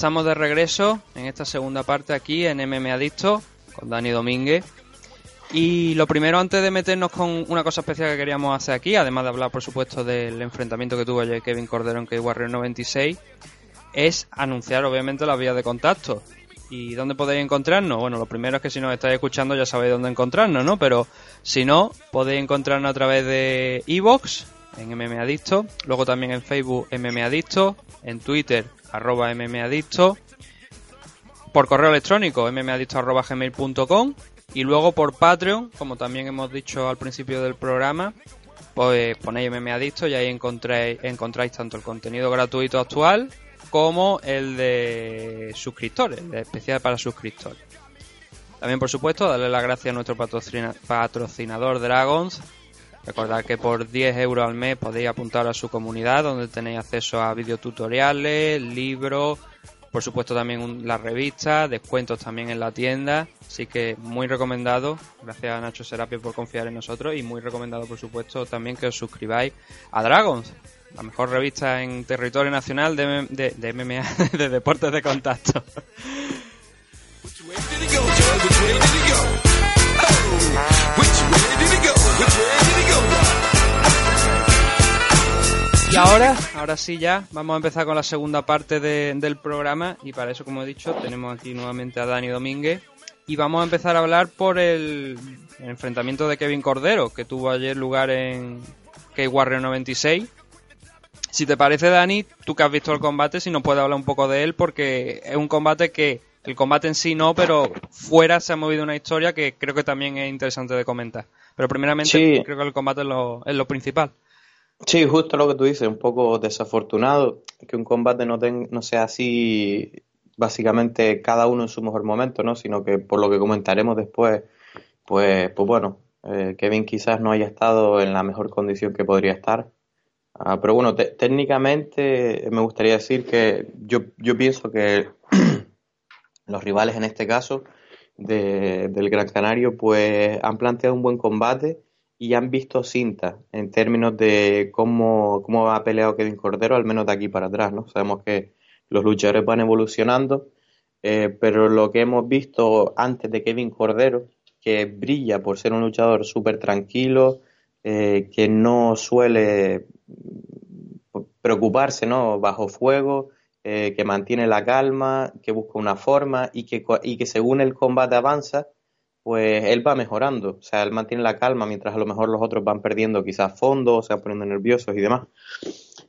Estamos de regreso en esta segunda parte aquí en MM Adicto con Dani Domínguez. Y lo primero, antes de meternos con una cosa especial que queríamos hacer aquí, además de hablar, por supuesto, del enfrentamiento que tuvo ayer Kevin Cordero en K-Warrior 96, es anunciar, obviamente, las vías de contacto. ¿Y dónde podéis encontrarnos? Bueno, lo primero es que si nos estáis escuchando ya sabéis dónde encontrarnos, ¿no? Pero si no, podéis encontrarnos a través de Evox, en MM Adicto, luego también en Facebook MM Adicto, en Twitter, arroba MM Adicto, por correo electrónico mmadicto.gmail.com y luego por Patreon, como también hemos dicho al principio del programa, pues ponéis mmadicto y ahí encontráis, encontráis tanto el contenido gratuito actual como el de suscriptores, de especial para suscriptores. También, por supuesto, darle las gracias a nuestro patrocina- patrocinador Dragons. Recordad que por 10 euros al mes podéis apuntar a su comunidad, donde tenéis acceso a videotutoriales, libros, por supuesto también las revistas, descuentos también en la tienda. Así que muy recomendado. Gracias a Nacho Serapio por confiar en nosotros. Y muy recomendado, por supuesto, también que os suscribáis a Dragons, la mejor revista en territorio nacional de, de, de MMA, de deportes de contacto. Y ahora, ahora sí ya, vamos a empezar con la segunda parte de- del programa y para eso, como he dicho, tenemos aquí nuevamente a Dani Domínguez y vamos a empezar a hablar por el, el enfrentamiento de Kevin Cordero que tuvo ayer lugar en K-Warrior 96. Si te parece, Dani, tú que has visto el combate, si nos puedes hablar un poco de él porque es un combate que, el combate en sí no, pero fuera se ha movido una historia que creo que también es interesante de comentar. Pero primeramente Sí. creo que el combate es lo, es lo principal. Sí, justo lo que tú dices, un poco desafortunado que un combate no, ten- no sea así, básicamente cada uno en su mejor momento, ¿no? Sino que por lo que comentaremos después, pues, pues bueno, eh, Kevin quizás no haya estado en la mejor condición que podría estar. Ah, pero bueno, te- técnicamente me gustaría decir que yo, yo pienso que los rivales en este caso de- del Gran Canario pues han planteado un buen combate y han visto cinta en términos de cómo, cómo ha peleado Kevin Cordero, al menos de aquí para atrás, ¿no? Sabemos que los luchadores van evolucionando, eh, pero lo que hemos visto antes de Kevin Cordero, que brilla por ser un luchador súper tranquilo, eh, que no suele preocuparse, ¿no? Bajo fuego, eh, que mantiene la calma, que busca una forma y que, y que según el combate avanza, pues él va mejorando. O sea, él mantiene la calma mientras a lo mejor los otros van perdiendo quizás fondo, se van poniendo nerviosos y demás.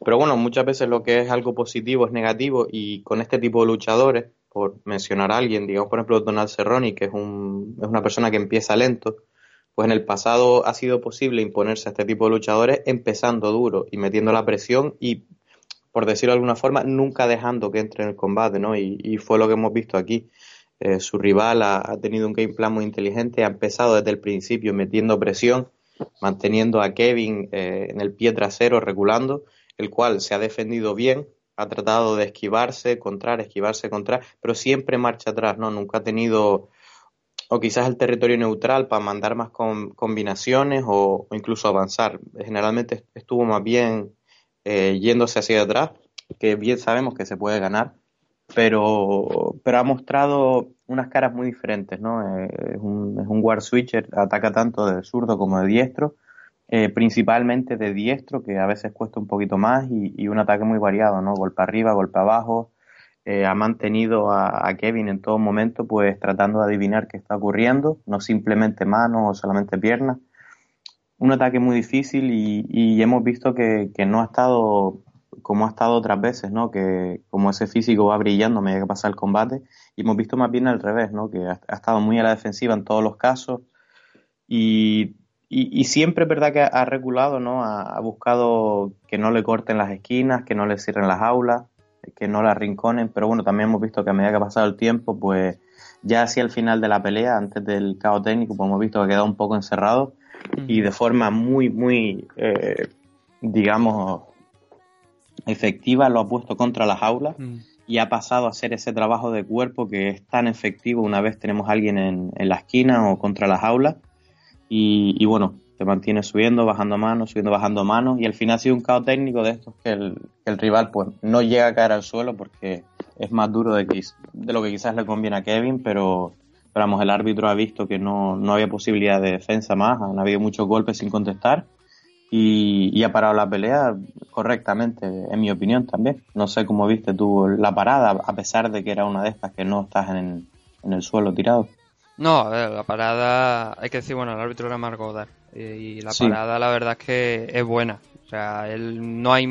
Pero bueno, muchas veces lo que es algo positivo es negativo y con este tipo de luchadores, por mencionar a alguien, digamos por ejemplo Donald Cerrone, que es, un, es una persona que empieza lento, pues en el pasado ha sido posible imponerse a este tipo de luchadores empezando duro y metiendo la presión y, por decirlo de alguna forma, nunca dejando que entre en el combate, ¿no? Y, y fue lo que hemos visto aquí. Eh, su rival ha, tenido un game plan muy inteligente, ha empezado desde el principio metiendo presión, manteniendo a Kevin eh, en el pie trasero, regulando, el cual se ha defendido bien, ha tratado de esquivarse, contrar, esquivarse, contrar, pero siempre marcha atrás, ¿no? Nunca ha tenido, o quizás el territorio neutral para mandar más com- combinaciones o, o incluso avanzar. Generalmente estuvo más bien eh, yéndose hacia atrás, que bien sabemos que se puede ganar, pero, pero ha mostrado unas caras muy diferentes, ¿no? Eh, es, un, es un war switcher, ataca tanto de zurdo como de diestro, eh, principalmente de diestro, que a veces cuesta un poquito más, y, un ataque muy variado, ¿no? Golpe arriba, golpe abajo. Eh, ha mantenido a, a Kevin en todo momento, pues tratando de adivinar qué está ocurriendo, no simplemente manos o solamente piernas. un ataque muy difícil y, y hemos visto que, que, no ha estado como ha estado otras veces, ¿no? Que como ese físico va brillando a medida que pasa el combate y hemos visto más bien al revés, ¿no? Que ha, ha estado muy a la defensiva en todos los casos y, y, y siempre es verdad que ha reculado, ¿no? Ha, ha, buscado que no le corten las esquinas, que no le cierren las aulas, que no la arrinconen, pero bueno, también hemos visto que a medida que ha pasado el tiempo, pues ya hacia el final de la pelea, antes del caos técnico, pues hemos visto que ha quedado un poco encerrado y de forma muy, muy, eh, digamos, efectiva lo ha puesto contra las aulas mm. y ha pasado a hacer ese trabajo de cuerpo que es tan efectivo una vez tenemos a alguien en, en la esquina o contra las aulas. Y, y, bueno, se mantiene subiendo, bajando manos, subiendo, bajando manos y al final ha sido un caos técnico de estos que el, que el rival pues no llega a caer al suelo porque es más duro de, de lo que quizás le conviene a Kevin, pero, pero vamos, el árbitro ha visto que no, no había posibilidad de defensa más, han habido muchos golpes sin contestar y, y, ha parado la pelea correctamente, en mi opinión también. No sé cómo viste tú la parada, a pesar de que era una de estas que no estás en, en el suelo tirado. No, a ver, la parada, hay que decir, bueno, el árbitro era Godard y la sí. parada la verdad es que es buena. O sea, él no hay,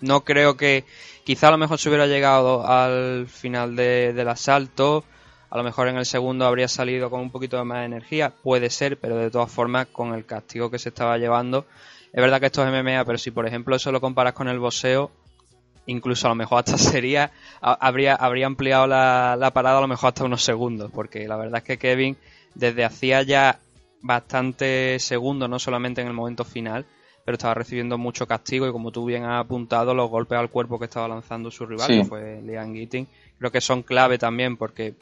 no creo que, quizá a lo mejor se hubiera llegado al final de, del asalto, a lo mejor en el segundo habría salido con un poquito de más energía, puede ser, pero de todas formas con el castigo que se estaba llevando, es verdad que esto es MMA, pero si por ejemplo eso lo comparas con el boxeo, incluso a lo mejor hasta sería, habría, habría ampliado la, la, parada a lo mejor hasta unos segundos, porque la verdad es que Kevin desde hacía ya bastante segundos, no solamente en el momento final, pero estaba recibiendo mucho castigo y como tú bien has apuntado, los golpes al cuerpo que estaba lanzando su rival, sí. que fue Liam Gitting, creo que son clave también porque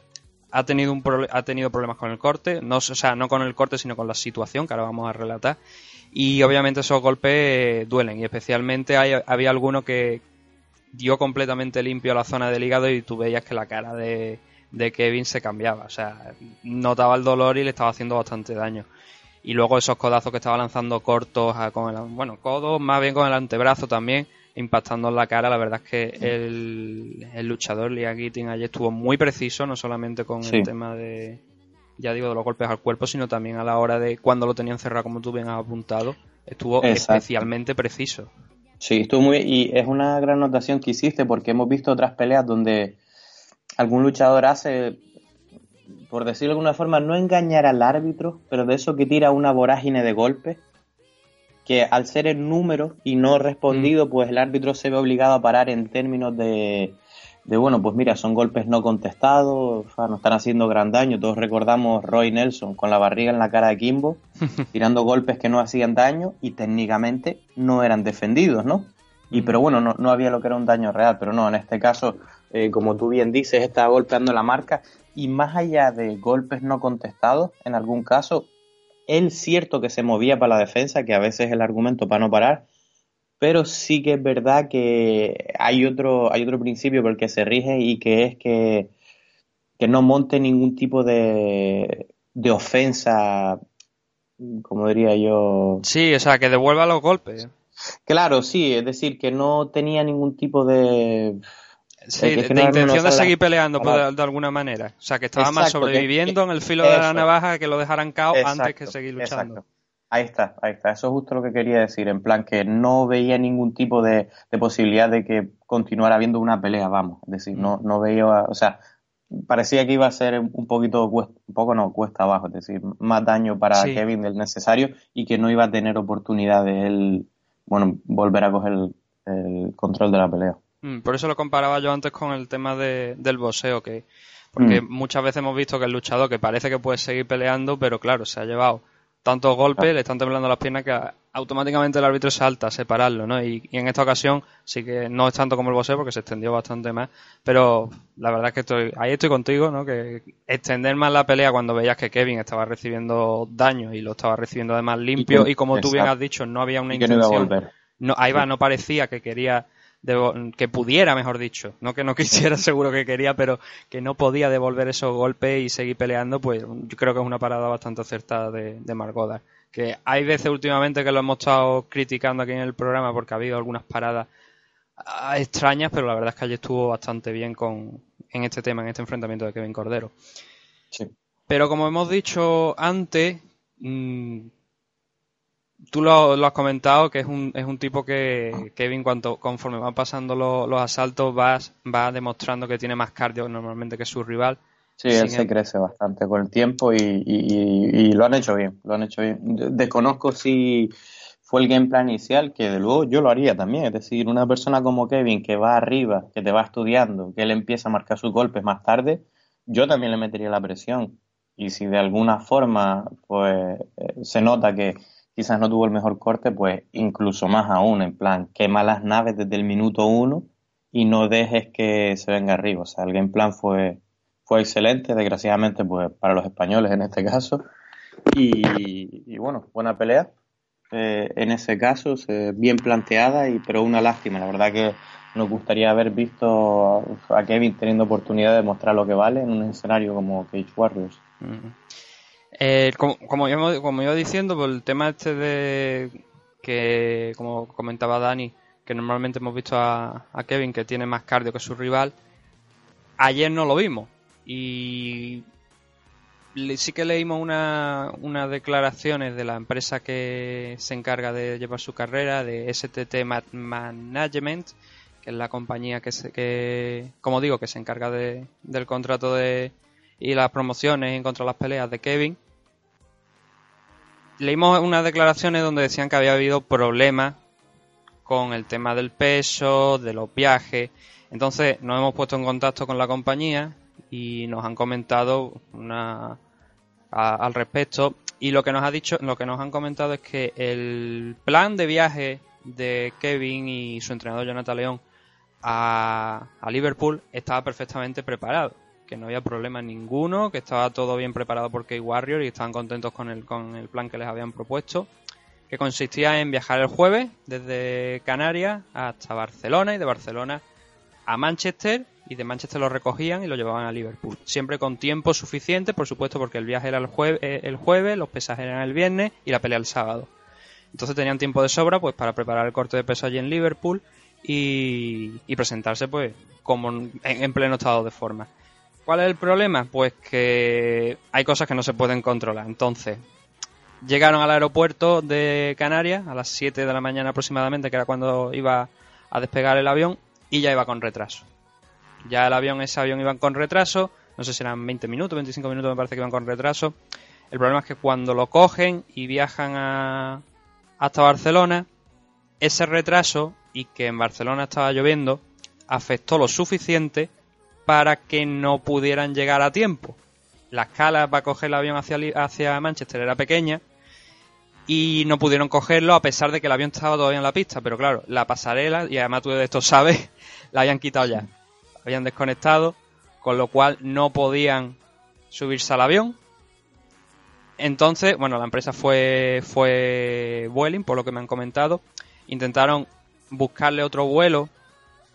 ha tenido un ha tenido problemas con el corte, no, o sea, no con el corte, sino con la situación que ahora vamos a relatar. Y obviamente esos golpes eh, duelen y especialmente hay, había alguno que dio completamente limpio a la zona del hígado y tú veías que la cara de, de Kevin se cambiaba, o sea, notaba el dolor y le estaba haciendo bastante daño. Y luego esos codazos que estaba lanzando cortos con el, bueno, codos, más bien con el antebrazo también, impactando en la cara. La verdad es que el, el luchador Liam Gitting ayer estuvo muy preciso, no solamente con sí. el tema de, ya digo, de los golpes al cuerpo, sino también a la hora de cuando lo tenían cerrado, como tú bien has apuntado, estuvo Exacto. especialmente preciso. Sí, estuvo muy, y es una gran notación que hiciste porque hemos visto otras peleas donde algún luchador hace por decirlo de alguna forma, no engañar al árbitro, pero de eso que tira una vorágine de golpes, que al ser el número y no respondido, mm. pues el árbitro se ve obligado a parar en términos de, de bueno, pues mira, son golpes no contestados, o sea, nos están haciendo gran daño. Todos recordamos Roy Nelson con la barriga en la cara de Kimbo, tirando golpes que no hacían daño y técnicamente no eran defendidos, ¿no? Y pero bueno, no, no había lo que era un daño real, pero no, en este caso, eh, como tú bien dices, estaba golpeando la marca y más allá de golpes no contestados, en algún caso, él cierto que se movía para la defensa, que a veces es el argumento para no parar, pero sí que es verdad que hay otro, hay otro principio por el que se rige y que es que, que no monte ningún tipo de, de ofensa, como diría yo. Sí, o sea, que devuelva los golpes. Claro, sí, es decir, que no tenía ningún tipo de Sí, de, de intención de seguir peleando de, de, alguna manera. O sea, que estaba exacto, más sobreviviendo que, en el filo eso. de la navaja que lo dejaran caos antes que seguir luchando. Exacto. Ahí está, ahí está. Eso es justo lo que quería decir. En plan, que no veía ningún tipo de, de posibilidad de que continuara habiendo una pelea, vamos. Es decir, mm. no, no veía, o sea, parecía que iba a ser un poquito, un poco no, cuesta abajo, es decir, más daño para sí. Kevin del necesario y que no iba a tener oportunidad de él, bueno, volver a coger el, el control de la pelea. Mm, por eso lo comparaba yo antes con el tema de, del boxeo, que porque mm. muchas veces hemos visto que el luchador que parece que puede seguir peleando, pero claro, se ha llevado tantos golpes, le están temblando las piernas que automáticamente el árbitro salta a separarlo, ¿no? Y, y, en esta ocasión sí que no es tanto como el boxeo porque se extendió bastante más, pero la verdad es que estoy ahí estoy contigo, ¿no? Que extender más la pelea cuando veías que Kevin estaba recibiendo daño y lo estaba recibiendo además limpio y, y como tú bien has dicho, no había una intención. No, no, ahí va, no parecía que quería de, que pudiera, mejor dicho, no que no quisiera, seguro que quería, pero que no podía devolver esos golpes y seguir peleando, pues yo creo que es una parada bastante acertada de, de Margoda. Que hay veces últimamente que lo hemos estado criticando aquí en el programa porque ha habido algunas paradas ah, extrañas, pero la verdad es que allí estuvo bastante bien con, en este tema, en este enfrentamiento de Kevin Cordero. Sí. Pero como hemos dicho antes, mmm, tú lo, lo has comentado, que es un, es un tipo que Kevin, cuanto, conforme van pasando lo- los asaltos, va, va demostrando que tiene más cardio normalmente que su rival. Sí, él se crece bastante con el tiempo y, y- y- y lo han hecho bien, lo han hecho bien. De- Desconozco si fue el game plan inicial, que de luego yo lo haría también. Es decir, una persona como Kevin que va arriba, que te va estudiando, que él empieza a marcar sus golpes más tarde, yo también le metería la presión. Y si de alguna forma pues eh, se nota que quizás no tuvo el mejor corte, pues incluso más aún, en plan, quema las naves desde el minuto uno y no dejes que se venga arriba. O sea, el game plan fue, fue excelente, desgraciadamente pues para los españoles en este caso. Y, bueno, buena pelea. Eh, en ese caso, bien planteada, y pero una lástima. La verdad que nos gustaría haber visto a Kevin teniendo oportunidad de mostrar lo que vale en un escenario como Cage Warriors. Eh, como, iba diciendo, por el tema este de que, como comentaba Dani, que normalmente hemos visto a, Kevin que tiene más cardio que su rival, ayer no lo vimos. Y sí que leímos una- unas declaraciones de la empresa que se encarga de llevar su carrera, de STT Ma- Management, que es la compañía que, se, como digo, que se encarga de, del contrato de, y las promociones en contra de las peleas de Kevin. Leímos unas declaraciones donde decían que había habido problemas con el tema del peso, de los viajes. Entonces nos hemos puesto en contacto con la compañía y nos han comentado una, a- al respecto. Y lo que nos ha dicho, lo que nos han comentado es que el plan de viaje de Kevin y su entrenador Jonathan León a, a Liverpool estaba perfectamente preparado, que no había problema ninguno, que estaba todo bien preparado por Key Warrior y estaban contentos con el, con el plan que les habían propuesto, que consistía en viajar el jueves desde Canarias hasta Barcelona y de Barcelona a Manchester y de Manchester lo recogían y lo llevaban a Liverpool. Siempre con tiempo suficiente, por supuesto, porque el viaje era el, jue- eh, el jueves, los pesajes eran el viernes y la pelea el sábado. Entonces tenían tiempo de sobra pues para preparar el corte de peso allí en Liverpool y, y presentarse pues como en, en pleno estado de forma. ¿Cuál es el problema? Pues que hay cosas que no se pueden controlar. Entonces, llegaron al aeropuerto de Canarias a las 7 de la mañana aproximadamente, que era cuando iba a despegar el avión, y ya iba con retraso. Ya el avión, ese avión iba con retraso, no sé si eran 20 minutos, 25 minutos me parece que iban con retraso. El problema es que cuando lo cogen y viajan a, hasta Barcelona, ese retraso y que en Barcelona estaba lloviendo afectó lo suficiente para que no pudieran llegar a tiempo. La escala para coger el avión hacia, Manchester era pequeña y no pudieron cogerlo a pesar de que el avión estaba todavía en la pista. Pero claro, la pasarela, y además tú de esto sabes, la habían quitado ya. Habían desconectado, con lo cual no podían subirse al avión. Entonces, bueno, la empresa fue, fue Vueling, por lo que me han comentado. Intentaron buscarle otro vuelo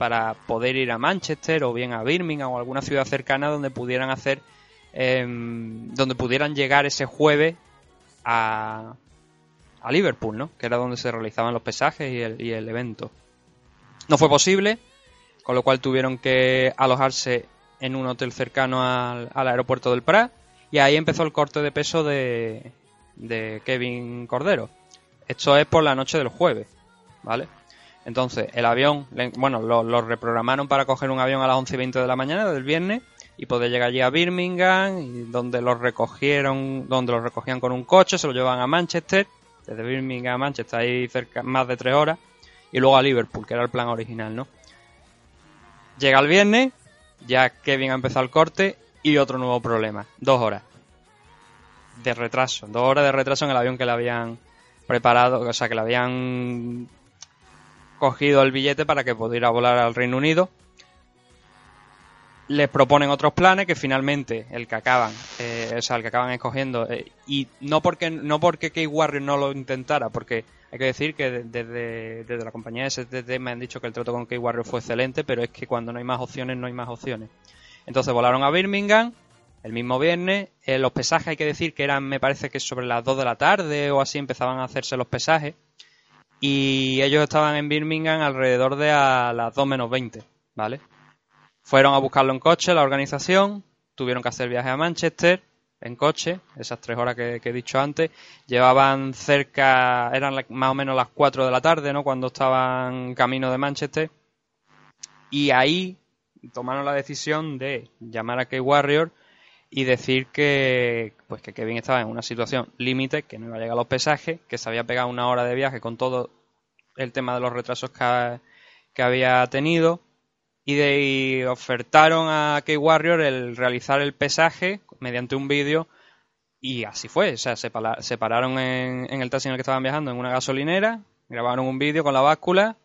para poder ir a Manchester o bien a Birmingham o alguna ciudad cercana donde pudieran hacer, em, donde pudieran llegar ese jueves a, a Liverpool, ¿no? Que era donde se realizaban los pesajes y el, evento. No fue posible, con lo cual tuvieron que alojarse en un hotel cercano al, al aeropuerto del Prat y ahí empezó el corte de peso de, de Kevin Cordero. Esto es por la noche del jueves, ¿vale? Entonces, el avión, bueno, lo, reprogramaron para coger un avión a las 11 y 20 de la mañana del viernes y poder llegar allí a Birmingham, donde los recogieron, donde los recogían con un coche, se lo llevaban a Manchester, desde Birmingham a Manchester, ahí cerca, más de tres horas, y luego a Liverpool, que era el plan original, ¿no? Llega el viernes, ya Kevin ha empezado el corte y otro nuevo problema, dos horas de retraso, dos horas de retraso en el avión que le habían preparado, o sea, que le habían cogido el billete para que pudiera volar al Reino Unido. Les proponen otros planes que finalmente el que acaban, eh, o sea, el que acaban escogiendo, eh, y no porque no porque Key Warrior no lo intentara, porque hay que decir que de- desde, desde la compañía STT me han dicho que el trato con Key Warrior fue excelente, pero es que cuando no hay más opciones, no hay más opciones. Entonces volaron a Birmingham el mismo viernes. Eh, los pesajes hay que decir que eran, me parece que sobre las 2 de la tarde o así empezaban a hacerse los pesajes. Y ellos estaban en Birmingham alrededor de a las 2 menos 20, ¿vale? Fueron a buscarlo en coche, la organización, tuvieron que hacer viaje a Manchester, en coche, esas tres horas que, he dicho antes. Llevaban cerca, eran más o menos las 4 de la tarde, ¿no? Cuando estaban camino de Manchester. Y ahí tomaron la decisión de llamar a K-Warrior y decir que pues que Kevin estaba en una situación límite, que no iba a llegar a los pesajes, que se había pegado una hora de viaje con todo el tema de los retrasos que, que había tenido y, de, ofertaron a K-Warrior el realizar el pesaje mediante un vídeo y así fue, o sea, se, se pararon en, en el taxi en el que estaban viajando en una gasolinera, grabaron un vídeo con la báscula,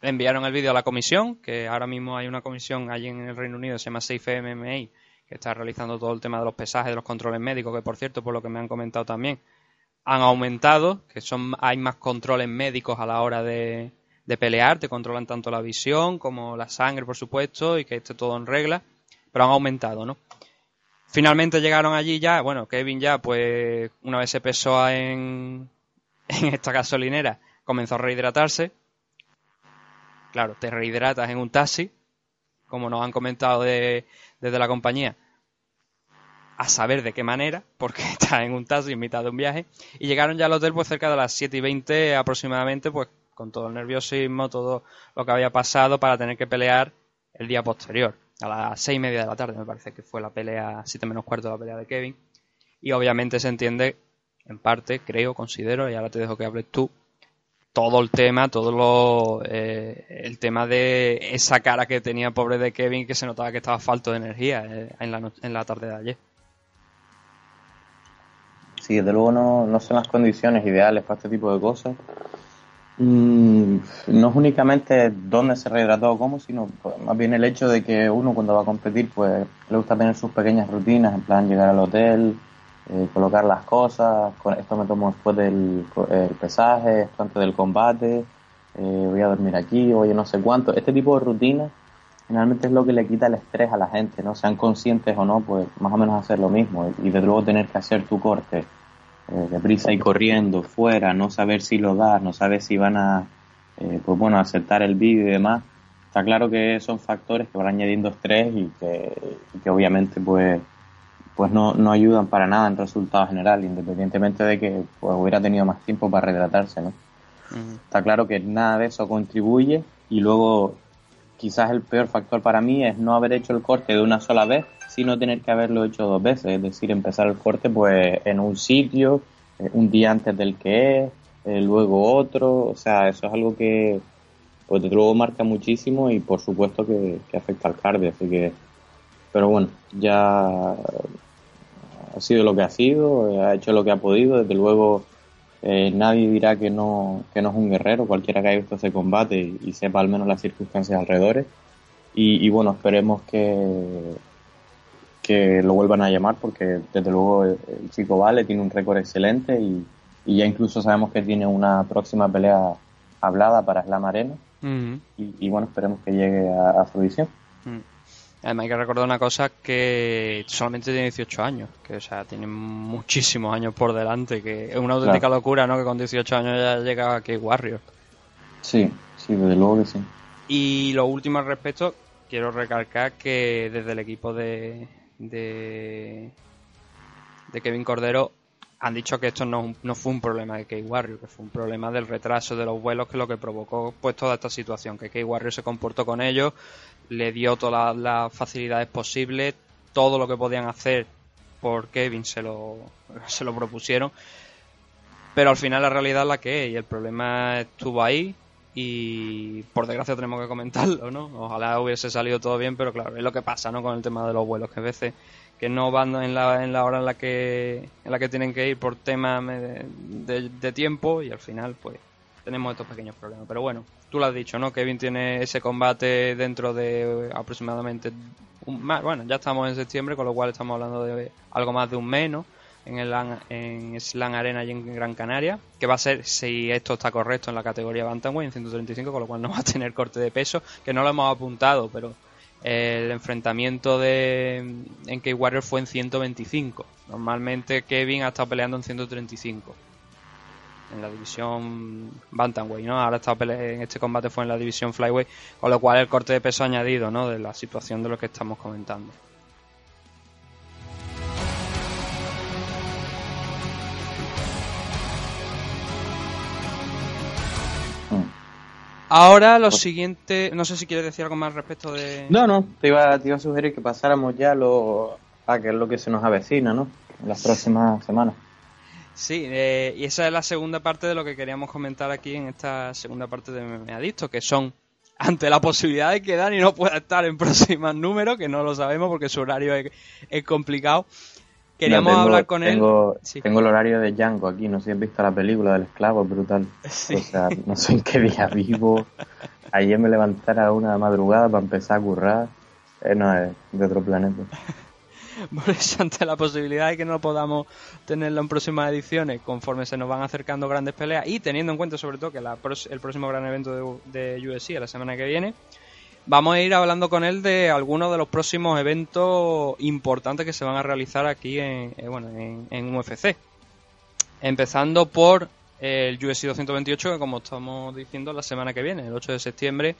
enviaron el vídeo a la comisión, que ahora mismo hay una comisión allí en el Reino Unido, se llama Safe MMA, que está realizando todo el tema de los pesajes, de los controles médicos, que por cierto, por lo que me han comentado también, han aumentado, que son hay más controles médicos a la hora de, pelear, te controlan tanto la visión como la sangre, por supuesto, y que esté todo en regla, pero han aumentado, ¿no? Finalmente llegaron allí ya, bueno, Kevin ya, pues, una vez se pesó en, en esta gasolinera, comenzó a rehidratarse. Claro, te rehidratas en un taxi, como nos han comentado de- desde la compañía, a saber de qué manera, porque está en un taxi en mitad de un viaje, y llegaron ya al hotel pues cerca de las 7 y 20 aproximadamente, pues con todo el nerviosismo, todo lo que había pasado para tener que pelear el día posterior, a las 6 y media de la tarde me parece que fue la pelea, 7 menos cuarto la pelea de Kevin, y obviamente se entiende, en parte, creo, considero, y ahora te dejo que hables tú, todo el tema, todo lo, eh, el tema de esa cara que tenía pobre de Kevin que se notaba que estaba falto de energía eh, en, la en la tarde de ayer. Sí, desde luego no, no son las condiciones ideales para este tipo de cosas. Mm, no es únicamente dónde se rehidrató o cómo, sino más bien el hecho de que uno cuando va a competir pues le gusta tener sus pequeñas rutinas, en plan llegar al hotel, eh, colocar las cosas, esto me tomo después del el pesaje, esto antes del combate, eh, voy a dormir aquí, oye no sé cuánto. Este tipo de rutinas generalmente es lo que le quita el estrés a la gente, ¿no? Sean conscientes o no, pues más o menos hacer lo mismo y desde luego tener que hacer tu corte eh, deprisa y corriendo fuera, no saber si lo das, no saber si van a, eh, pues bueno, aceptar el vídeo y demás. Está claro que son factores que van añadiendo estrés y que, y que obviamente pues pues no, no ayudan para nada en resultado general, independientemente de que pues, hubiera tenido más tiempo para retratarse, ¿no? Está claro que nada de eso contribuye y luego quizás el peor factor para mí es no haber hecho el corte de una sola vez, sino tener que haberlo hecho dos veces, es decir, empezar el corte pues en un sitio, eh, un día antes del que es, eh, luego otro, o sea, eso es algo que pues desde luego marca muchísimo y por supuesto que, que afecta al cardio, así que pero bueno, ya ha sido lo que ha sido, eh, ha hecho lo que ha podido, desde luego eh, nadie dirá que no, que no es un guerrero, cualquiera que haya visto ese combate y, y sepa al menos las circunstancias alrededor. Y, y bueno, esperemos que, que lo vuelvan a llamar porque desde luego el, el chico vale, tiene un récord excelente y, y ya incluso sabemos que tiene una próxima pelea hablada para Slam Arena y, y bueno, esperemos que llegue a, a fruición. Mm. Además hay que recordar una cosa que solamente tiene 18 años, que o sea, tiene muchísimos años por delante, que es una auténtica Claro. locura, ¿no? Que con 18 años ya llega a K-Warrior. Sí, sí, desde luego que sí. Y lo último al respecto, quiero recalcar que desde el equipo de, de, de Kevin Cordero han dicho que esto no, no fue un problema de K-Warrior, que fue un problema del retraso de los vuelos que lo que provocó pues toda esta situación, que K-Warrior se comportó con ellos, le dio todas las, las facilidades posibles, todo lo que podían hacer por Kevin se lo, se lo propusieron, pero al final la realidad es la que es y el problema estuvo ahí y por desgracia tenemos que comentarlo, ¿no? Ojalá hubiese salido todo bien, pero claro, es lo que pasa, ¿no? Con el tema de los vuelos, que a veces que no van en la, en la hora en la que en la que tienen que ir por temas de, de- de tiempo y al final pues tenemos estos pequeños problemas. Pero bueno, tú lo has dicho, ¿no? Kevin tiene ese combate dentro de aproximadamente un más, bueno, ya estamos en septiembre, con lo cual estamos hablando de algo más de un mes, ¿no? En el en Slam Arena y en Gran Canaria, que va a ser, si esto está correcto, en la categoría Bantamweight en 135, con lo cual no va a tener corte de peso, que no lo hemos apuntado, pero el enfrentamiento de en K-Warrior fue en 125. Normalmente Kevin ha estado peleando en 135 en la división Bantamweight, ¿no? Ahora esta en este combate fue en la división Flyweight, con lo cual el corte de peso añadido, ¿no? De la situación de lo que estamos comentando. Ahora lo siguiente, no sé si quieres decir algo más respecto de... No, no, te iba, te iba a sugerir que pasáramos ya lo, a que es lo que se nos avecina, ¿no? En las próximas semanas. Sí, eh, y esa es la segunda parte de lo que queríamos comentar aquí en esta segunda parte de Me Adicto, que son, ante la posibilidad de que Dani no pueda estar en próximos números, que no lo sabemos porque su horario es, es complicado, queríamos No, tengo- hablar con él. tengo, Sí. Tengo el horario de Django aquí, no sé si has visto la película del esclavo, es brutal. Sí. O sea, no sé en qué día vivo. Ayer me levantara a una madrugada para empezar a currar. Eh, no, es de otro planeta. Por eso, ante la posibilidad de que no podamos tenerlo en próximas ediciones, conforme se nos van acercando grandes peleas y teniendo en cuenta sobre todo que la el próximo gran evento de, de UFC la semana que viene, vamos a ir hablando con él de algunos de los próximos eventos importantes que se van a realizar aquí en, eh, bueno, en, en UFC. Empezando por el UFC 228, que como estamos diciendo, la semana que viene, el 8 de septiembre.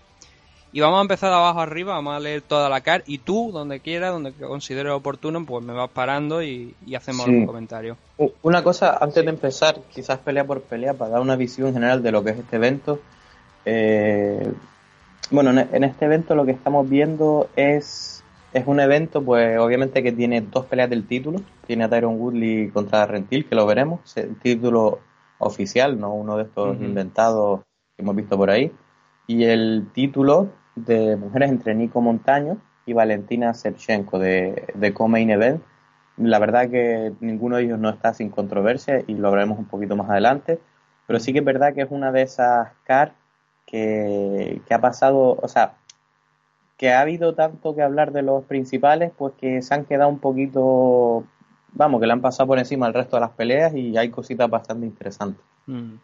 Y vamos a empezar de abajo arriba, vamos a leer toda la car y tú, donde quieras, donde consideres oportuno, pues me vas parando y, y hacemos Sí. algún comentario. U- Una cosa, antes de empezar, quizás pelea por pelea, para dar una visión general de lo que es este evento. Eh, bueno, en, este evento lo que estamos viendo es, es un evento, pues obviamente que tiene dos peleas del título. Tiene a Tyron Woodley contra Rentil, que lo veremos. El título oficial, no uno de estos inventados que hemos visto por ahí. Y el título de mujeres entre Nico Montaño y Valentina Shevchenko de, de Co-Main Event. La verdad que ninguno de ellos no está sin controversia y lo veremos un poquito más adelante. Pero sí que es verdad que es una de esas car que, que ha pasado, o sea, que ha habido tanto que hablar de los principales, pues que se han quedado un poquito, vamos, que le han pasado por encima al resto de las peleas y hay cositas bastante interesantes. Mm.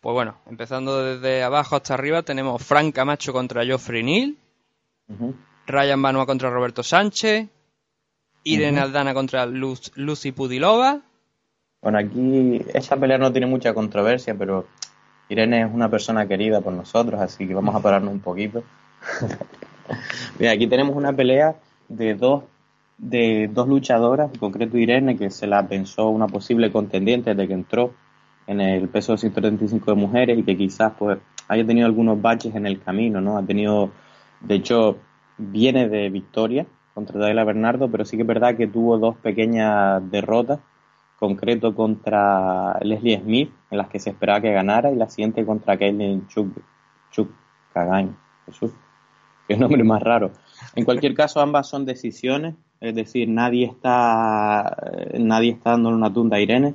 Pues bueno, empezando desde abajo hasta arriba, tenemos Frank Camacho contra Geoffrey Neal. Ryan Banua contra Roberto Sánchez, Irene. Aldana contra Luz- Lucy Pudilova, Bueno, aquí esta pelea no tiene mucha controversia, pero Irene es una persona querida por nosotros, así que vamos a pararnos un poquito. Mira, aquí tenemos una pelea de dos, de dos luchadoras, en concreto Irene, que se la pensó una posible contendiente desde que entró en el peso de 135 de mujeres y que quizás pues haya tenido algunos baches en el camino, ¿no? Ha tenido, de hecho, viene de victoria contra Dayla Bernardo, pero sí que es verdad que tuvo dos pequeñas derrotas concreto contra Leslie Smith, en las que se esperaba que ganara, y la siguiente contra Kaylin Chuk, Chuk Kagain. Jesús, qué nombre más raro. En cualquier caso, ambas son decisiones, es decir, nadie está, eh, nadie está dándole una tunda a Irene.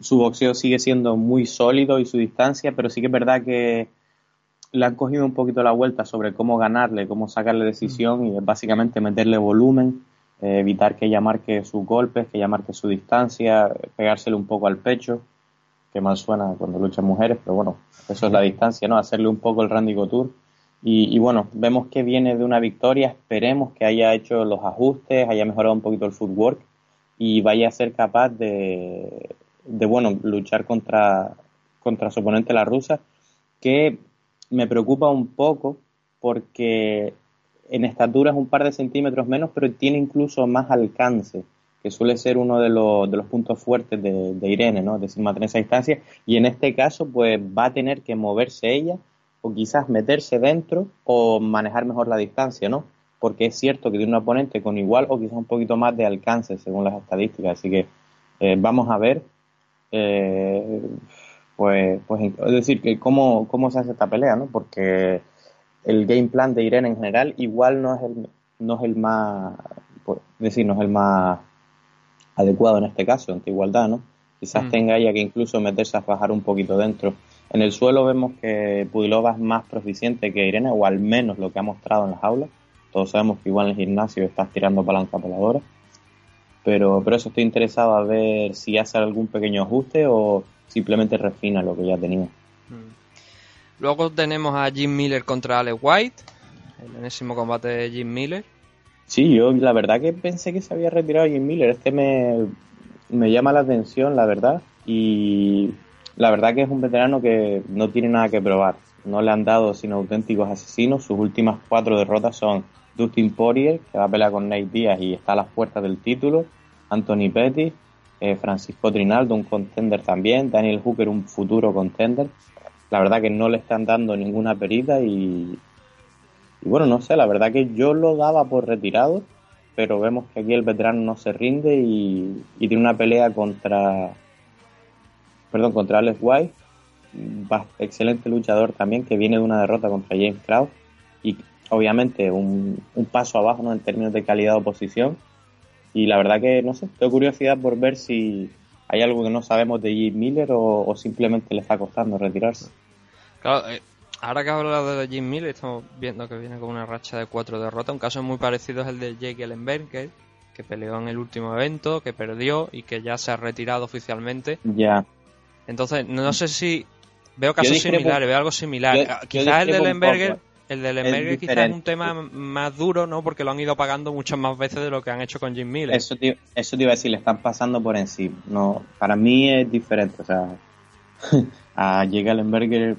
Su boxeo sigue siendo muy sólido y su distancia, pero sí que es verdad que le han cogido un poquito la vuelta sobre cómo ganarle, cómo sacarle decisión y es básicamente meterle volumen, eh, evitar que ella marque sus golpes, que ella marque su distancia, pegársele un poco al pecho, que mal suena cuando luchan mujeres, pero bueno, eso es la distancia, ¿no? Hacerle un poco el Randy Couture. Y, y bueno, vemos que viene de una victoria, esperemos que haya hecho los ajustes, haya mejorado un poquito el footwork y vaya a ser capaz de, de bueno, luchar contra, contra su oponente la rusa, que me preocupa un poco porque en estatura es un par de centímetros menos, pero tiene incluso más alcance, que suele ser uno de los, de los puntos fuertes de, de Irene, ¿no? Es decir, mantener esa distancia. Y en este caso, pues va a tener que moverse ella, o quizás meterse dentro, o manejar mejor la distancia, ¿no? Porque es cierto que tiene un oponente con igual o quizás un poquito más de alcance, según las estadísticas. Así que eh, vamos a ver. Eh, pues, pues, es decir, que cómo, cómo se hace esta pelea, ¿no? Porque el game plan de Irene en general igual no es el, no es el más, pues, es decir, no es el más adecuado en este caso, ante igualdad, ¿no? Quizás Mm. tenga ella que incluso meterse a fajar un poquito dentro. En el suelo vemos que Pudilova es más proficiente que Irene, o al menos lo que ha mostrado en las aulas. Todos sabemos que igual en el gimnasio estás tirando palanca voladora. Pero, pero eso estoy interesado a ver si hace algún pequeño ajuste o simplemente refina lo que ya tenía. Luego tenemos a Jim Miller contra Alex White, el enésimo combate de Jim Miller. Sí, yo la verdad que pensé que se había retirado Jim Miller. Este me, me llama la atención, la verdad. Y la verdad que es un veterano que no tiene nada que probar. No le han dado sino auténticos asesinos. Sus últimas cuatro derrotas son Dustin Poirier, que va a pelear con Nate Diaz y está a las puertas del título. Anthony Pettis, eh, Francisco Trinaldo, un contender también. Daniel Hooker, un futuro contender. la verdad que no le están dando ninguna perita y, y bueno, no sé, la verdad que yo lo daba por retirado, pero vemos que aquí el veterano no se rinde y, y tiene una pelea contra, perdón, contra Alex White, excelente luchador también, que viene de una derrota contra James Krause y obviamente un, un paso abajo ¿no? en términos de calidad de oposición. Y la verdad que, no sé, tengo curiosidad por ver si hay algo que no sabemos de Jim Miller o, o simplemente le está costando retirarse. Claro, eh, ahora que has hablado de Jim Miller, estamos viendo que viene con una racha de cuatro derrotas. Un caso muy parecido es el de Jake Ellenberger, que peleó en el último evento, que perdió y que ya se ha retirado oficialmente. Ya, Entonces, no sé si veo casos discrepo- similares, veo algo similar. yo- Ah, yo quizás el de Ellenberger. El de Ellenberger quizás es un tema más duro, ¿no? Porque lo han ido pagando muchas más veces de lo que han hecho con Jim Miller. Eso te, eso te iba a decir, le están pasando por encima. No, para mí es diferente. O sea, a Jake Ellenberger,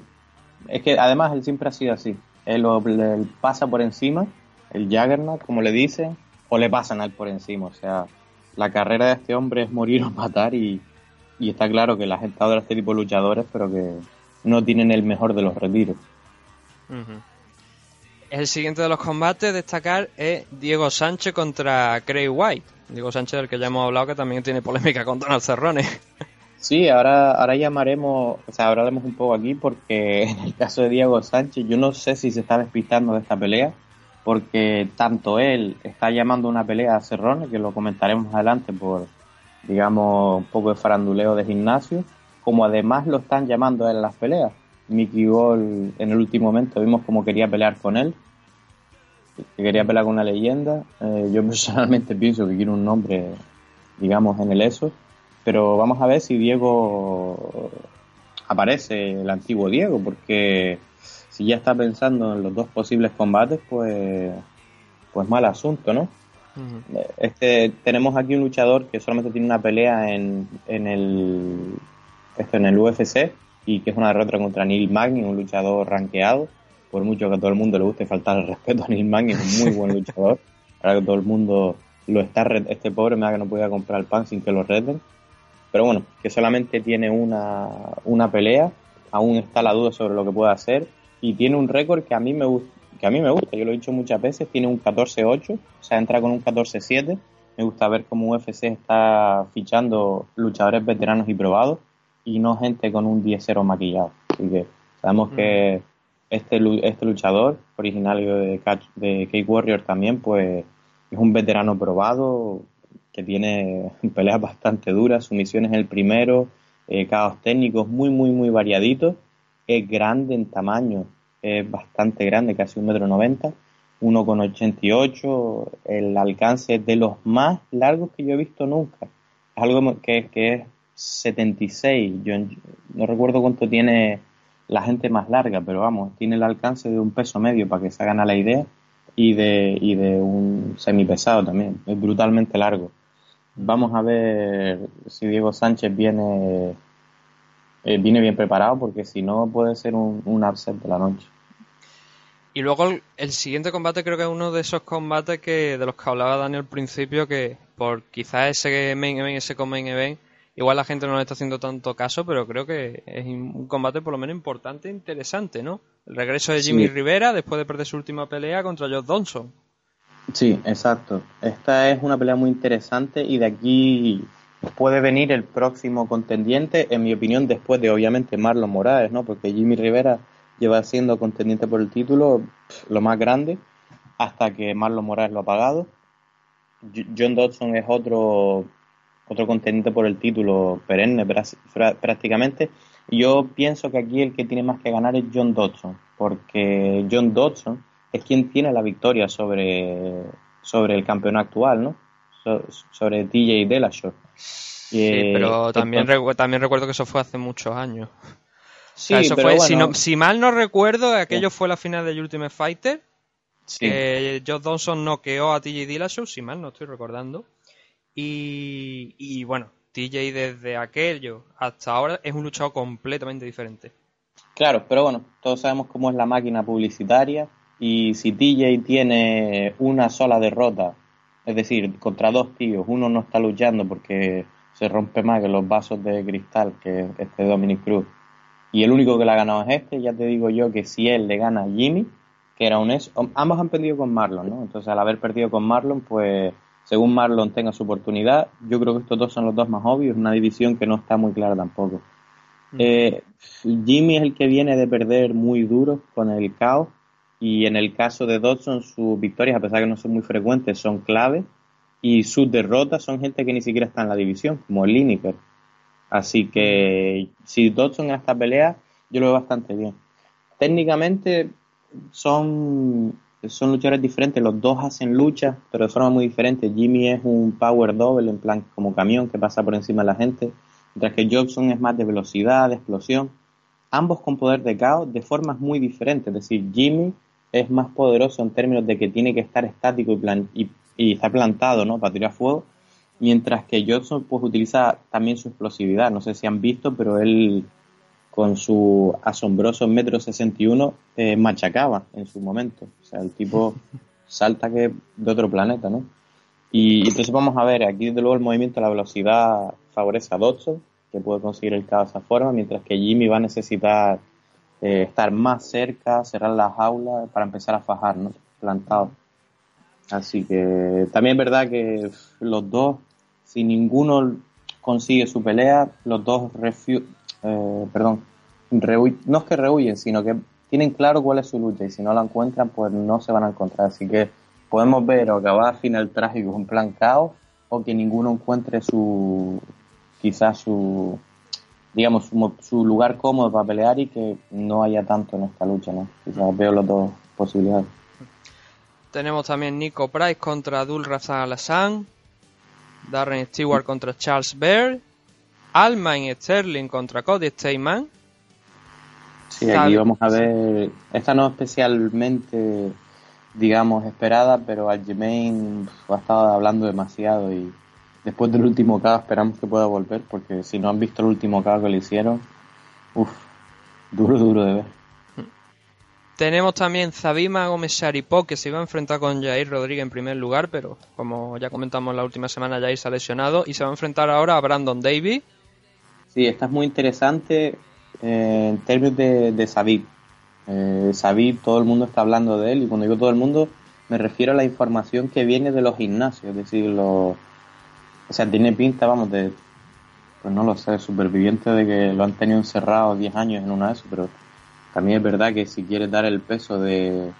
es que además él siempre ha sido así. Él, lo- pasa por encima, el Jaggernaut, como le dicen, o le pasan a él por encima. O sea, la carrera de este hombre es morir o matar y, y está claro que la gente adora este tipo de luchadores, pero que no tienen el mejor de los retiros. Ujú. El siguiente de los combates destacar es Diego Sánchez contra Craig White. Diego Sánchez del que ya hemos hablado que también tiene polémica con Donald Cerrone. Sí, ahora, ahora llamaremos, o sea, hablaremos un poco aquí porque en el caso de Diego Sánchez, yo no sé si se está despistando de esta pelea, porque tanto él está llamando una pelea a Cerrone, que lo comentaremos adelante por, digamos, un poco de faranduleo de gimnasio, como además lo están llamando él a las peleas. Mickey Gol en el último momento vimos como quería pelear con él, que quería pelear con una leyenda. Eh, yo personalmente pienso que quiere un nombre, digamos, en el eso. Pero vamos a ver si Diego aparece, el antiguo Diego, porque si ya está pensando en los dos posibles combates, pues, pues mal asunto, ¿no? Ujú. Este, tenemos aquí un luchador que solamente tiene una pelea en, en el esto en el UFC y que es una derrota contra Neil Magny, un luchador rankeado. Por mucho que a todo el mundo le guste faltar el respeto a Neil Magny, es un muy buen luchador. Ahora que todo el mundo lo está este pobre me da que no podía comprar el pan sin que lo reten. Pero bueno, que solamente tiene una, una pelea, aún está la duda sobre lo que puede hacer y tiene un récord que a mí me gusta, que a mí me gusta, yo lo he dicho muchas veces, tiene un 14-8, o sea, entra con un 14-7. Me gusta ver cómo UFC está fichando luchadores veteranos y probados y no gente con un 10-0 maquillado. Así que sabemos que este, este luchador, originario de, de Cake Warrior también, pues es un veterano probado que tiene peleas bastante duras, sumisiones en el primero, eh, caos técnicos muy, muy, muy variaditos. Es grande en tamaño, es bastante grande, casi un metro noventa, 1,88. El alcance es de los más largos que yo he visto nunca. Es algo que, que es 76. Yo no recuerdo cuánto tiene la gente más larga, pero vamos, tiene el alcance de un peso medio para que se hagan a la idea y de, y de un semipesado también. Es brutalmente largo. Vamos a ver si Diego Sánchez viene, eh, viene bien preparado, porque si no puede ser un, un upset de la noche. Y luego el, siguiente combate creo que es uno de esos combates que de los que hablaba Dani al principio, que por quizás ese main event, ese main event, igual la gente no le está haciendo tanto caso, pero creo que es un combate por lo menos importante e interesante, ¿no? El regreso de Jimmy Sí. Rivera después de perder su última pelea contra Josh Johnson. Sí, exacto. Esta es una pelea muy interesante y de aquí puede venir el próximo contendiente, en mi opinión, después de obviamente Marlon Morales, ¿no? Porque Jimmy Rivera lleva siendo contendiente por el título lo más grande hasta que Marlon Morales lo ha pagado. John Dodson es otro otro contendiente por el título perenne prácticamente. Yo pienso que aquí el que tiene más que ganar es John Dodson, porque John Dodson es quien tiene la victoria sobre, sobre el campeón actual, ¿no? So- sobre TJ Dillashaw. Sí, Eh, pero también, entonces- recu- también recuerdo que eso fue hace muchos años. O Sí, sea, eso pero fue, si, no- si mal no recuerdo, aquello fue la final de Ultimate Fighter. sí. que Josh Dawson noqueó a TJ Dillashaw, si mal no estoy recordando. Y, bueno, TJ desde aquello hasta ahora es un luchador completamente diferente. Claro, pero bueno, todos sabemos cómo es la máquina publicitaria y si TJ tiene una sola derrota, es decir, contra dos tíos, uno no está luchando porque se rompe más que los vasos de cristal que este Dominic Cruz Y el único que le ha ganado es este. Ya te digo yo que si él le gana a Jimmy, que era un eso, ambos han perdido con Marlon, ¿no? Entonces al haber perdido con Marlon, pues según Marlon tenga su oportunidad, yo creo que estos dos son los dos más obvios, una división que no está muy clara tampoco. Mm. Eh, Jimmy es el que viene de perder muy duro con el caos y en el caso de Dodson sus victorias, a pesar de que no son muy frecuentes, son clave y sus derrotas son gente que ni siquiera está en la división, como el Lineker. Así que si Dodson en esta pelea, yo lo veo bastante bien. Técnicamente son, son luchadores diferentes, los dos hacen lucha, pero de forma muy diferente. Jimmy es un power double, en plan como camión que pasa por encima de la gente, mientras que Jobson es más de velocidad, de explosión. Ambos con poder de caos de formas muy diferentes. Es decir, Jimmy es más poderoso en términos de que tiene que estar estático y, plan, y, estar plantado ¿no? para tirar fuego, mientras que Johnson pues utiliza también su explosividad. No sé si han visto, pero él con su asombroso metro 61 eh, machacaba en su momento. O sea, el tipo salta que de otro planeta, ¿no? Y entonces vamos a ver, aquí desde luego el movimiento, la velocidad favorece a Dodson, que puede conseguir el caos de esa forma, mientras que Jimmy va a necesitar eh, estar más cerca, cerrar la jaula para empezar a fajar, ¿no? Plantado. Así que también es verdad que los dos, si ninguno consigue su pelea, los dos eh, perdón, no es que rehuyen, sino que tienen claro cuál es su lucha y si no la encuentran, pues no se van a encontrar. Así que podemos ver o acabar final trágico en plan caos o que ninguno encuentre su, quizás su, digamos, su, su, lugar cómodo para pelear y que no haya tanto en esta lucha, ¿no? Quizás veo las dos posibilidades. Tenemos también Nico Price contra Abdul Razak Alassan, Darren Stewart contra Charles Baird, Almain Sterling contra Cody Steyman. Sí, aquí vamos a ver, esta no especialmente, digamos, esperada, pero Aljamain ha estado hablando demasiado y después del último caos esperamos que pueda volver, porque si no han visto el último caos que le hicieron, uff, duro, duro de ver. Tenemos también Zabima Gómez Sharipó, que se iba a enfrentar con Jair Rodríguez en primer lugar, pero como ya comentamos la última semana, Jair se ha lesionado y se va a enfrentar ahora a Brandon Davis. Sí, esta es muy interesante eh, en términos de, de Sabib. Eh, Sabib, todo el mundo está hablando de él y cuando digo todo el mundo me refiero a la información que viene de los gimnasios, es decir, los, o sea, tiene pinta, vamos, de, pues no lo sé, superviviente de que lo han tenido encerrado 10 años en una de eso, pero también es verdad que si quieres dar el peso de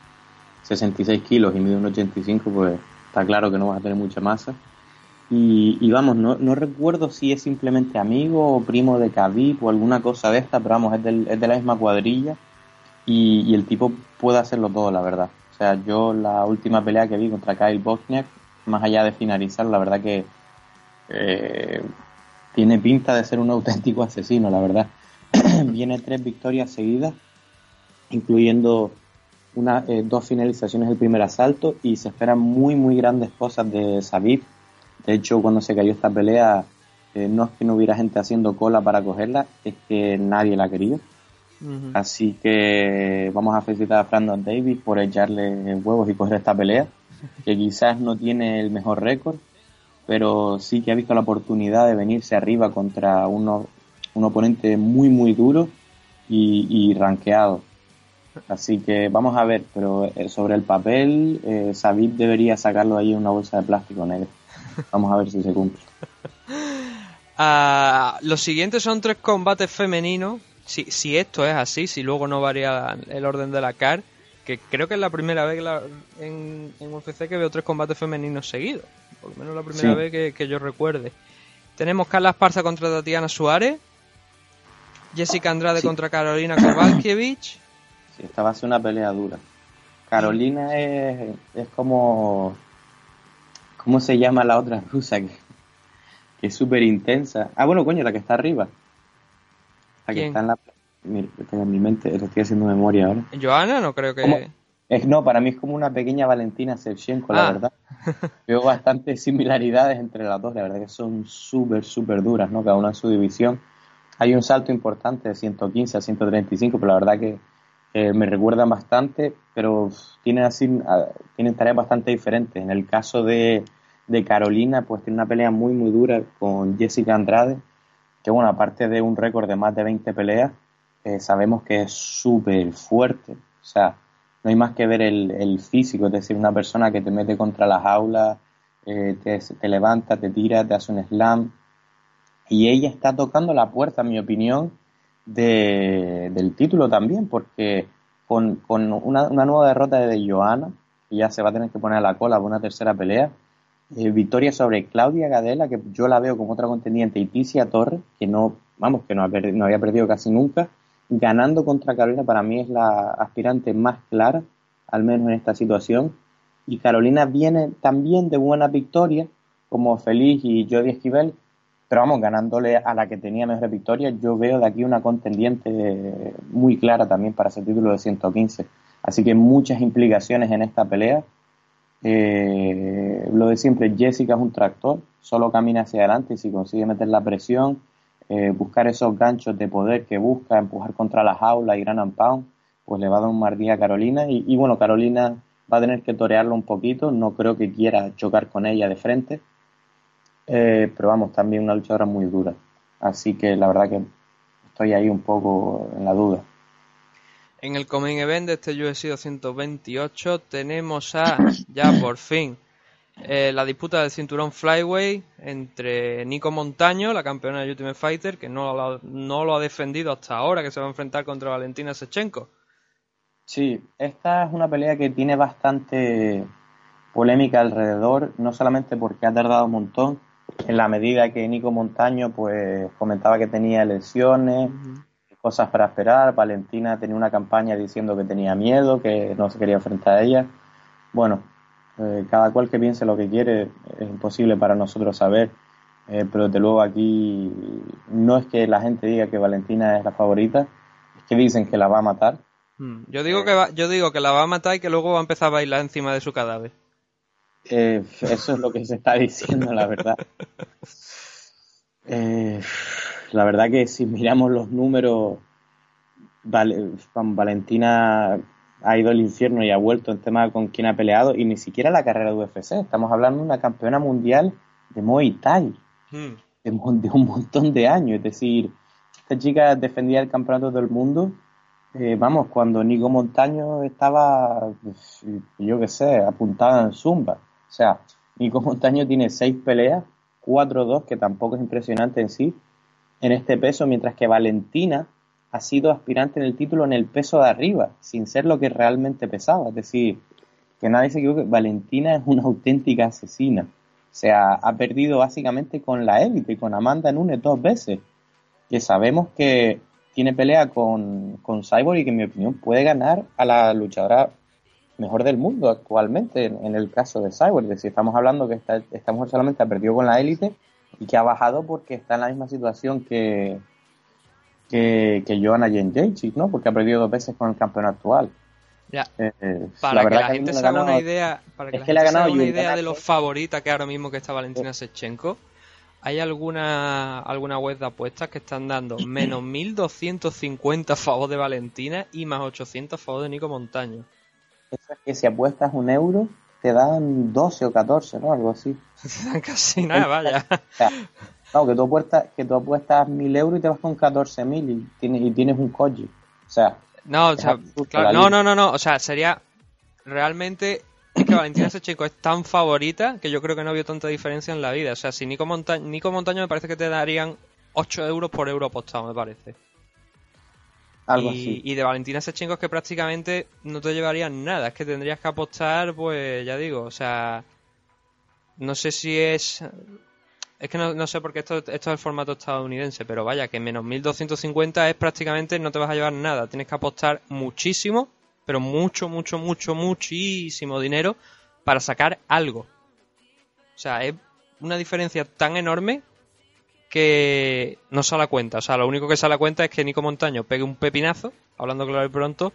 66 kilos y mide un 85, pues está claro que no vas a tener mucha masa. Y, vamos, no, no, recuerdo si es simplemente amigo o primo de Khabib o alguna cosa de esta, pero vamos, es, del, es de la misma cuadrilla y, y, el tipo puede hacerlo todo, la verdad. O sea, yo la última pelea que vi contra Kyle Bosniak, más allá de finalizar, la verdad que eh, tiene pinta de ser un auténtico asesino, la verdad. Viene tres victorias seguidas, incluyendo una, eh, dos finalizaciones del primer asalto y se esperan muy, muy grandes cosas de Sabib. De hecho, cuando se cayó esta pelea, eh, no es que no hubiera gente haciendo cola para cogerla, es que nadie la quería. Uh -huh. Así que vamos a felicitar a Brandon Davis por echarle huevos y coger esta pelea, que quizás no tiene el mejor récord, pero sí que ha visto la oportunidad de venirse arriba contra uno, un oponente muy, muy duro y, y ranqueado. Así que vamos a ver, pero sobre el papel, eh, debería sacarlo ahí en una bolsa de plástico negro. Vamos a ver si se cumple. Uh, los siguientes son tres combates femeninos. Si, si esto es así, si luego no varía el orden de la CAR, que creo que es la primera vez la, en, en UFC que veo tres combates femeninos seguidos. Por lo menos la primera sí. vez que, que, yo recuerde. Tenemos Carla Esparza contra Tatiana Suárez. Jessica Andrade sí. contra Carolina Kovalkiewicz. Sí, esta va a ser una pelea dura. Carolina es, es como ¿Cómo se llama la otra rusa que, que es súper intensa? Ah, bueno, coño, la que está arriba. La que está en la. Mira, tengo en mi mente, lo estoy haciendo memoria ahora. ¿Joana? No creo que. ¿Cómo? Es, no, para mí es como una pequeña Valentina Shevchenko, ah. la verdad. Veo bastantes similaridades entre las dos, la verdad que son súper, súper duras, ¿no? Cada una en su división. Hay un salto importante de 115 a 135, pero la verdad que eh, me recuerdan bastante, pero tienen así tienen tareas bastante diferentes. En el caso de, de, Carolina, pues tiene una pelea muy muy dura con Jessica Andrade, que bueno, aparte de un récord de más de 20 peleas, eh, sabemos que es súper fuerte. O sea, no hay más que ver el, el, físico, es decir, una persona que te mete contra las aulas, eh, te, te, levanta, te tira, te hace un slam. Y ella está tocando la puerta, en mi opinión, de, del título también, porque con, con una, nueva derrota de Joana, que ya se va a tener que poner a la cola por una tercera pelea, eh, victoria sobre Claudia Gadela, que yo la veo como otra contendiente, y Ticia Torres, que no, vamos, que no, no había perdido casi nunca, ganando contra Carolina para mí es la aspirante más clara, al menos en esta situación. Y Carolina viene también de buena victoria, como Feliz y Jody Esquivel, pero vamos, ganándole a la que tenía mejor victoria, yo veo de aquí una contendiente muy clara también para ese título de 115. Así que muchas implicaciones en esta pelea. Eh, lo de siempre, Jessica es un tractor, solo camina hacia adelante y si consigue meter la presión, eh, buscar esos ganchos de poder que busca, empujar contra la jaula y gran and pound, pues le va a dar un mardía a Carolina. Y, y, bueno, Carolina va a tener que torearlo un poquito, no creo que quiera chocar con ella de frente. Eh, pero vamos, también una luchadora muy dura. Así que la verdad que estoy ahí un poco en la duda. En el Coming Event de este UFC 228 tenemos a, ya por fin, eh, la disputa del cinturón Flyway entre Nico Montaño, la campeona de Ultimate Fighter, que no lo, no lo ha defendido hasta ahora, que se va a enfrentar contra Valentina Sechenko. Sí, esta es una pelea que tiene bastante polémica alrededor, no solamente porque ha tardado un montón, en la medida que Nico Montaño pues comentaba que tenía lesiones, uh -huh. cosas para esperar, Valentina tenía una campaña diciendo que tenía miedo, que no se quería enfrentar a ella. Bueno, eh, cada cual que piense lo que quiere es imposible para nosotros saber, eh, pero desde luego aquí no es que la gente diga que Valentina es la favorita, es que dicen que la va a matar. Hmm. Yo digo que va, yo digo que la va a matar y que luego va a empezar a bailar encima de su cadáver. Eh, eso es lo que se está diciendo, la verdad. Eh, la verdad que si miramos los números, vale, Valentina ha ido al infierno y ha vuelto en tema con quien ha peleado y ni siquiera la carrera de UFC. Estamos hablando de una campeona mundial de Muay Thai Hmm. de, de un montón de años. Es decir, esta chica defendía el campeonato del mundo. Eh, vamos, cuando Nico Montaño estaba, yo qué sé, apuntada en Zumba. O sea, Nico Montaño tiene seis peleas, 4-2, que tampoco es impresionante en sí, en este peso, mientras que Valentina ha sido aspirante en el título en el peso de arriba, sin ser lo que realmente pesaba. Es decir, que nadie se equivoque, Valentina es una auténtica asesina. O sea, ha perdido básicamente con la élite, con Amanda Nunes dos veces. Que sabemos que tiene pelea con, con Cyborg y que en mi opinión puede ganar a la luchadora mejor del mundo actualmente en, en el caso de Cyborg. Es decir, estamos hablando que esta, esta mujer solamente ha perdido con la élite y que ha bajado porque está en la misma situación que, que, que Joanna Jędrzejczyk, ¿no? Porque ha perdido dos veces con el campeón actual. Ya. Eh, para la que la que gente se haga una idea, para que es la que le ha gente se haga una idea de lo favorita que ahora mismo que está Valentina Sechenko, hay alguna alguna web de apuestas que están dando menos 1250 a favor de Valentina y más 800 a favor de Nico Montaño. Eso es que si apuestas un euro, te dan 12 o 14, ¿no? Algo así. Casi nada, vaya. No, que tú apuestas, que tú apuestas mil euros y te vas con 14.000 y tienes, y tienes un coche. O sea, No, o sea, claro, no, no, no, no, o sea, sería realmente es que Valentina Sechenko es tan favorita que yo creo que no vio tanta diferencia en la vida. O sea, si Nico, Monta Nico Montaño me parece que te darían 8 euros por euro apostado, me parece. Algo y, así. y de Valentina Sechenko es que prácticamente no te llevarían nada, es que tendrías que apostar, pues ya digo, o sea, no sé si es... Es que no, no sé porque esto, esto es el formato estadounidense, pero vaya, que menos 1250 es prácticamente no te vas a llevar nada, tienes que apostar muchísimo, pero mucho, mucho, mucho, muchísimo dinero para sacar algo. O sea, es una diferencia tan enorme que no sale a cuenta. O sea, lo único que sale a cuenta es que Nico Montaño pegue un pepinazo, hablando claro y pronto,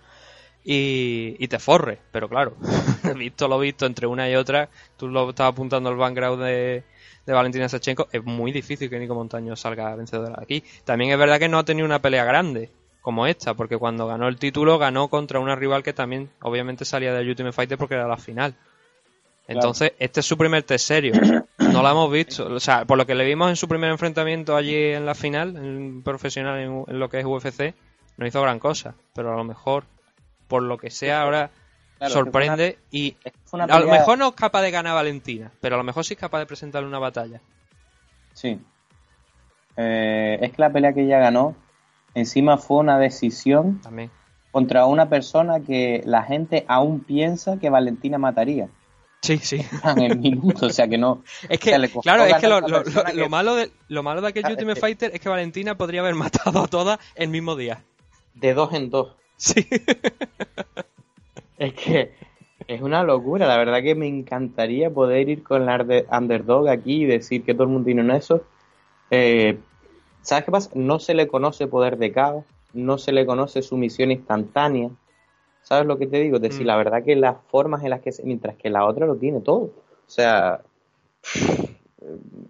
y, y te forre. Pero claro, visto lo visto entre una y otra, tú lo estabas apuntando al background de, de Valentina Sechenko, es muy difícil que Nico Montaño salga vencedora de aquí. También es verdad que no ha tenido una pelea grande como esta, porque cuando ganó el título ganó contra una rival que también obviamente salía del Ultimate Fighter porque era la final. Entonces, este es su primer test serio. No lo hemos visto. O sea, por lo que le vimos en su primer enfrentamiento allí en la final, en profesional en, en lo que es UFC, no hizo gran cosa, pero a lo mejor, por lo que sea, ahora Claro, sorprende y a lo mejor no es capaz de ganar a Valentina, pero a lo mejor sí es capaz de presentarle una batalla. Sí. Eh, es que la pelea que ella ganó, encima fue una decisión También. contra una persona que la gente aún piensa que Valentina mataría. Sí, sí. En el minuto, o sea que no. Es que, claro, es que lo, que- malo de, lo malo de aquel Ultimate es que- Fighter es que Valentina podría haber matado a todas el mismo día. De dos en dos. Sí. Es que es una locura, la verdad que me encantaría poder ir con la de- underdog aquí y decir que todo el mundo tiene un eso. Eh, ¿Sabes qué pasa? No se le conoce poder de caos, no se le conoce sumisión instantánea. ¿Sabes lo que te digo? Es decir, Mm. la verdad que las formas en las que se, mientras que la otra lo tiene todo. O sea,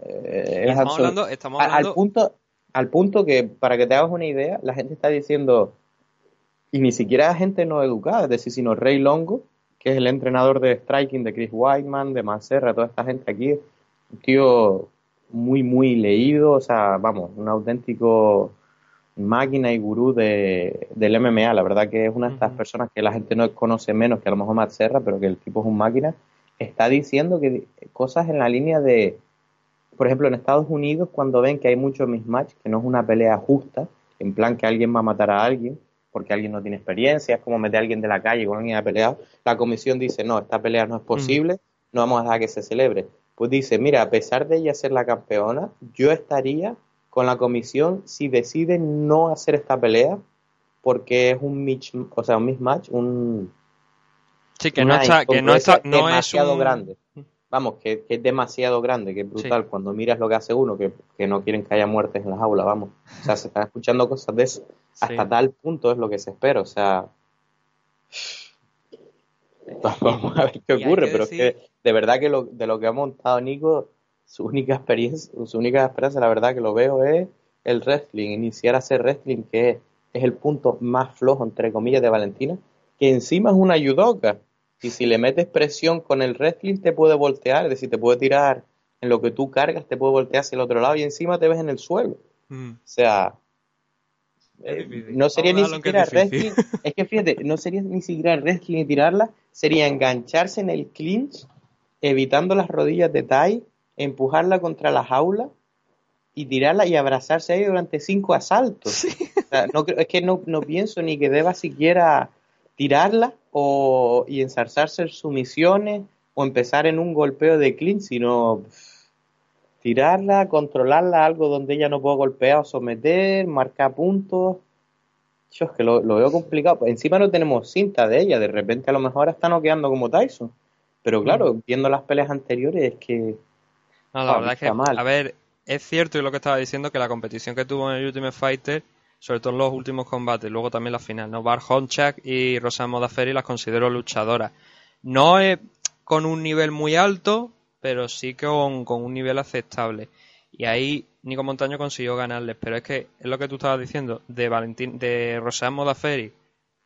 eh, es estamos hablando, estamos A- al hablando punto al punto que para que te hagas una idea la gente está diciendo y ni siquiera gente no educada es decir sino Rey Longo que es el entrenador de striking de Chris Whiteman de Manserra toda esta gente aquí un tío muy muy leído o sea vamos un auténtico máquina y gurú de, del MMA la verdad que es una de estas personas que la gente no conoce menos que a lo mejor Manserra pero que el tipo es un máquina está diciendo que cosas en la línea de por ejemplo, en Estados Unidos, cuando ven que hay mucho mismatch, que no es una pelea justa, en plan que alguien va a matar a alguien, porque alguien no tiene experiencia, es como meter a alguien de la calle con alguien a pelear, la comisión dice, no, esta pelea no es posible, no vamos a dejar que se celebre. Pues dice, mira, a pesar de ella ser la campeona, yo estaría con la comisión si deciden no hacer esta pelea, porque es un, mich- o sea, un mismatch, un, sí que no está, que no está, no es demasiado un- grande. Vamos, que, que es demasiado grande, que es brutal. Cuando miras lo que hace uno, que, que no quieren que haya muertes en las aulas, vamos. O sea, se están escuchando cosas de eso. Hasta Sí. tal punto es lo que se espera. O sea, vamos a ver qué ocurre. Pero decir- es que de verdad que lo, de lo que ha montado Nico, su única experiencia, su única esperanza, la verdad que lo veo es el wrestling, iniciar a hacer wrestling, que es, es el punto más flojo, entre comillas, de Valentina, que encima es una judoka. Y si le metes presión con el wrestling, te puede voltear, es decir, te puede tirar en lo que tú cargas, te puede voltear hacia el otro lado y encima te ves en el suelo. Mm. O sea, eh, no sería ni Vamos siquiera es wrestling. Es que fíjate, no sería ni siquiera wrestling y tirarla, sería engancharse en el clinch, evitando las rodillas de Tai, empujarla contra la jaula y tirarla y abrazarse ahí durante cinco asaltos. O sea, no es que no, no pienso ni que deba siquiera tirarla o y ensarzarse en sumisiones o empezar en un golpeo de clinch, sino pff, tirarla, controlarla, algo donde ella no pueda golpear o someter, marcar puntos. Yo es que lo, lo veo complicado. Encima no tenemos cinta de ella, de repente a lo mejor está noqueando como Tyson. Pero claro, viendo las peleas anteriores es que No, la Ah, verdad es que, mal. a ver, es cierto y lo que estaba diciendo que la competición que tuvo en el Ultimate Fighter, sobre todo en los últimos combates, luego también la final, ¿no? Bar Honchak y Rosa Modafferi las considero luchadoras. No es con un nivel muy alto, pero sí con, con un nivel aceptable. Y ahí Nico Montaño consiguió ganarles, pero es que es lo que tú estabas diciendo, de Valentín, de Rosa Modafferi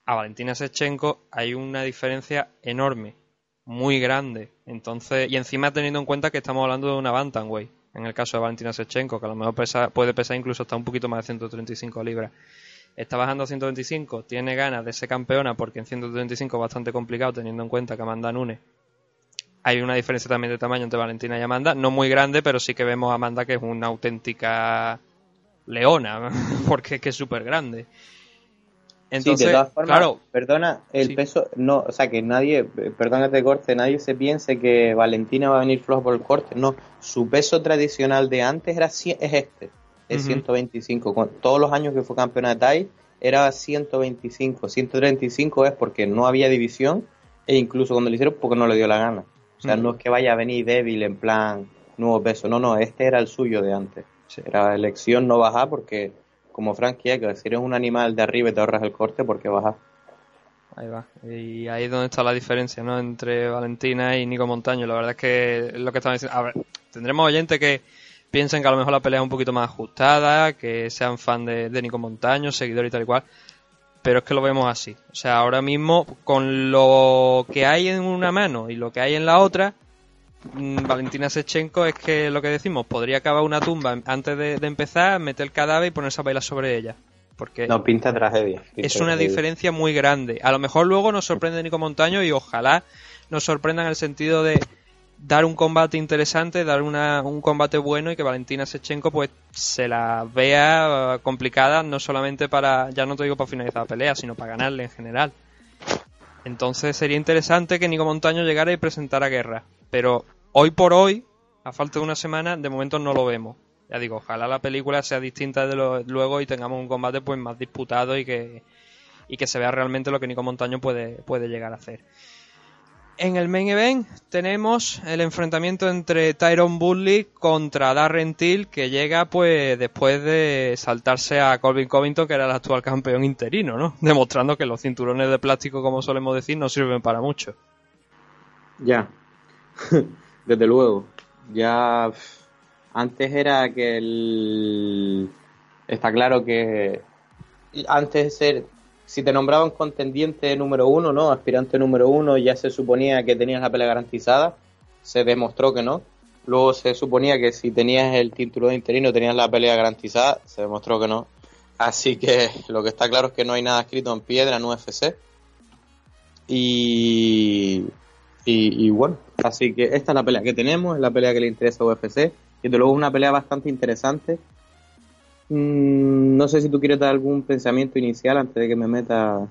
a Valentina Sechenko hay una diferencia enorme, muy grande. Entonces, y encima teniendo en cuenta que estamos hablando de una bantamweight, en el caso de Valentina Sechenko, que a lo mejor pesa, puede pesar incluso hasta un poquito más de 135 libras. Está bajando a 125, tiene ganas de ser campeona porque en 135 es bastante complicado teniendo en cuenta que Amanda Nunes hay una diferencia también de tamaño entre Valentina y Amanda, no muy grande, pero sí que vemos a Amanda que es una auténtica leona, porque es que es súper grande. Entonces, sí, de todas formas, claro, perdona, el Sí. peso, no, o sea, que nadie, perdona que te corte, nadie se piense que Valentina va a venir floja por el corte, no, su peso tradicional de antes era es este, es Ujú. 125, con todos los años que fue campeona de TAI era 125, 135 es porque no había división e incluso cuando lo hicieron porque no le dio la gana, o sea, no es que vaya a venir débil en plan nuevo peso, no, no, este era el suyo de antes, era elección no bajar porque como Frankie que si eres un animal de arriba y te ahorras el corte, porque bajas? Ahí va. Y ahí es donde está la diferencia, ¿no? Entre Valentina y Nico Montaño. La verdad es que lo que estaban diciendo. A ver, tendremos oyentes que piensen que a lo mejor la pelea es un poquito más ajustada, que sean fan de, de Nico Montaño, seguidor y tal y cual. Pero es que lo vemos así. O sea, ahora mismo, con lo que hay en una mano y lo que hay en la otra, Valentina Sechenko es que lo que decimos, podría acabar una tumba antes de, de empezar, meter el cadáver y ponerse a bailar sobre ella. porque No, pinta tragedia. pinta es una tragedia. diferencia muy grande. A lo mejor luego nos sorprende Nico Montaño y ojalá nos sorprenda en el sentido de dar un combate interesante, dar una, un combate bueno y que Valentina Sechenko pues se la vea complicada no solamente para, ya no te digo para finalizar la pelea, sino para ganarle en general. Entonces sería interesante que Nico Montaño llegara y presentara guerra. Pero hoy por hoy, a falta de una semana, de momento no lo vemos. Ya digo, ojalá la película sea distinta de lo, luego y tengamos un combate pues más disputado y que, y que se vea realmente lo que Nico Montaño puede, puede llegar a hacer. En el main event tenemos el enfrentamiento entre Tyron Woodley contra Darren Till, que llega pues después de saltarse a Colvin Covington, que era el actual campeón interino, ¿no? Demostrando que los cinturones de plástico, como solemos decir, no sirven para mucho. Ya, desde luego. Ya antes era que el... Está claro que antes de ser, si te nombraban contendiente número uno, ¿no? Aspirante número uno, ya se suponía que tenías la pelea garantizada. Se demostró que no. Luego se suponía que si tenías el título de interino tenías la pelea garantizada. Se demostró que no. Así que lo que está claro es que no hay nada escrito en piedra en UFC. Y, y, bueno, así que esta es la pelea que tenemos, es la pelea que le interesa a UFC. Y de luego es una pelea bastante interesante. Mm, no sé si tú quieres dar algún pensamiento inicial antes de que me meta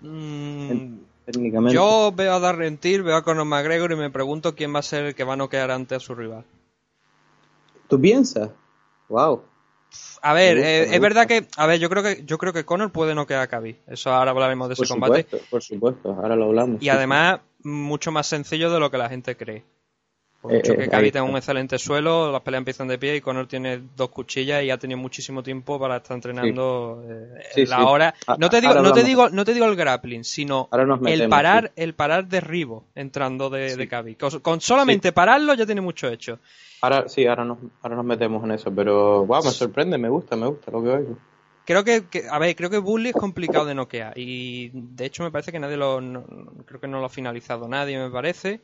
Mm, técnicamente. yo veo a Darren Till, veo a Conor McGregor y me pregunto quién va a ser el que va a noquear ante a su rival. ¿Tú piensas? Wow. A ver, gusta, eh, es verdad que, a ver, yo creo que yo creo que Conor puede noquear a Khabib. Eso ahora hablaremos de Por ese combate. por supuesto. Ahora lo hablamos. Y sí, además, mucho más sencillo de lo que la gente cree. Eh, eh, que Khabib está. tenga un excelente suelo, las peleas empiezan de pie y Conor tiene dos cuchillas y ha tenido muchísimo tiempo para estar entrenando eh, Sí, la sí. hora. No te digo, ahora no te digo, no te digo el grappling, sino el parar, el parar derribo entrando de, de Khabib. Con, con solamente pararlo ya tiene mucho hecho. Ahora sí, ahora nos, ahora nos metemos en eso. Pero wow, me sorprende, me gusta, me gusta lo que oigo. Creo que, que- a ver, creo que Bully es complicado de noquear y de hecho me parece que nadie lo, no- creo que no lo ha finalizado nadie, me parece.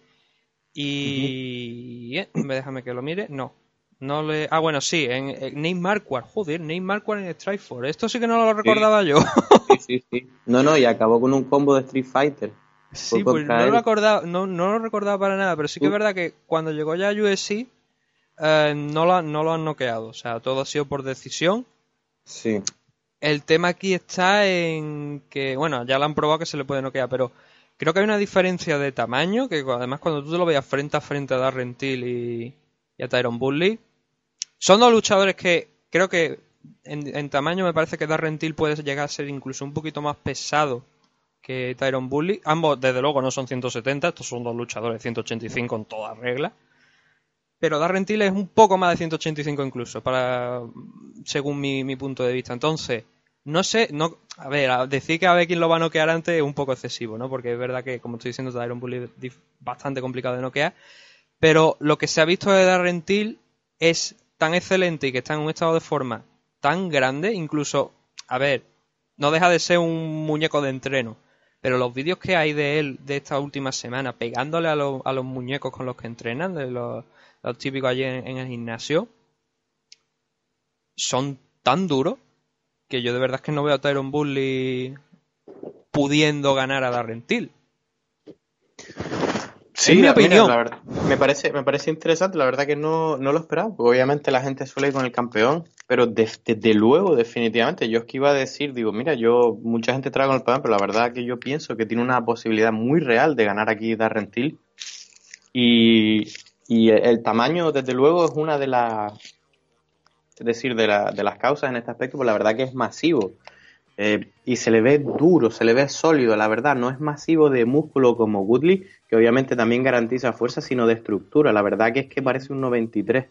Y eh, déjame que lo mire, no, no le, ah bueno sí, en, en Nate Marquardt, joder, Nate Marquardt en Strikeforce, esto sí que no lo recordaba yo. Sí, sí, sí. No, no, y acabó con un combo de Street Fighter. sí, pues no lo acordaba, no, no lo recordaba para nada, pero sí que es Uh. verdad que cuando llegó ya a UFC eh, no lo, no lo han noqueado, o sea, todo ha sido por decisión. Sí. El tema aquí está en que, bueno, ya lo han probado que se le puede noquear, pero creo que hay una diferencia de tamaño, que además cuando tú te lo veas frente a frente a Darren Till y, y a Tyron Bully, son dos luchadores que creo que en, tamaño me parece que Darren Till puede llegar a ser incluso un poquito más pesado que Tyron Bully. Ambos, desde luego, no son 170, estos son dos luchadores de 185 en toda regla. Pero Darren Till es un poco más de 185 incluso, para según mi punto de vista. Entonces, no sé, no, a ver, decir que a ver quién lo va a noquear antes es un poco excesivo, ¿no? Porque es verdad que, como estoy diciendo, Tyron Bully es bastante complicado de noquear. Pero lo que se ha visto de Darren Till es tan excelente y que está en un estado de forma tan grande, incluso, a ver, no deja de ser un muñeco de entreno. Pero los vídeos que hay de él de esta última semana, pegándole a, los- a los muñecos con los que entrenan, de los, los típicos allí en, en el gimnasio, son tan duros que yo de verdad es que no veo a Tyron Bully pudiendo ganar a Darren Till. Sí, Es mi mira, opinión. la verdad, me parece, me parece interesante, la verdad que no, no lo esperaba, obviamente la gente suele ir con el campeón, pero de- desde luego, definitivamente, yo es que iba a decir, digo, mira, yo, mucha gente trae con el campeón, pero la verdad que yo pienso que tiene una posibilidad muy real de ganar aquí Darren Till, y, y el, el tamaño, desde luego, es una de las, es decir, de, la- de las causas en este aspecto, pues la verdad que es masivo. Eh, y se le ve duro, se le ve sólido, la verdad, no es masivo de músculo como Woodley, que obviamente también garantiza fuerza, sino de estructura. La verdad que es que parece un 93 en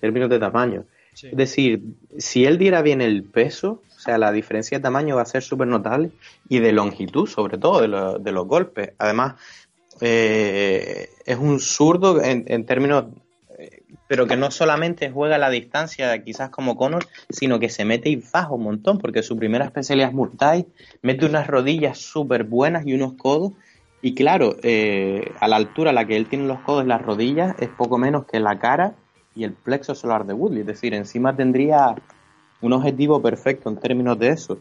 términos de tamaño. Es decir, si él diera bien el peso, o sea, la diferencia de tamaño va a ser súper notable y de longitud, sobre todo, de, lo- de los golpes. Además, eh, es un zurdo en, en términos, pero que no solamente juega a la distancia, quizás como Conor, sino que se mete y baja un montón, porque su primera especialidad es Muay Thai, mete unas rodillas súper buenas y unos codos. Y claro, eh, a la altura a la que él tiene los codos las rodillas es poco menos que la cara y el plexo solar de Woodley. Es decir, encima tendría un objetivo perfecto en términos de eso.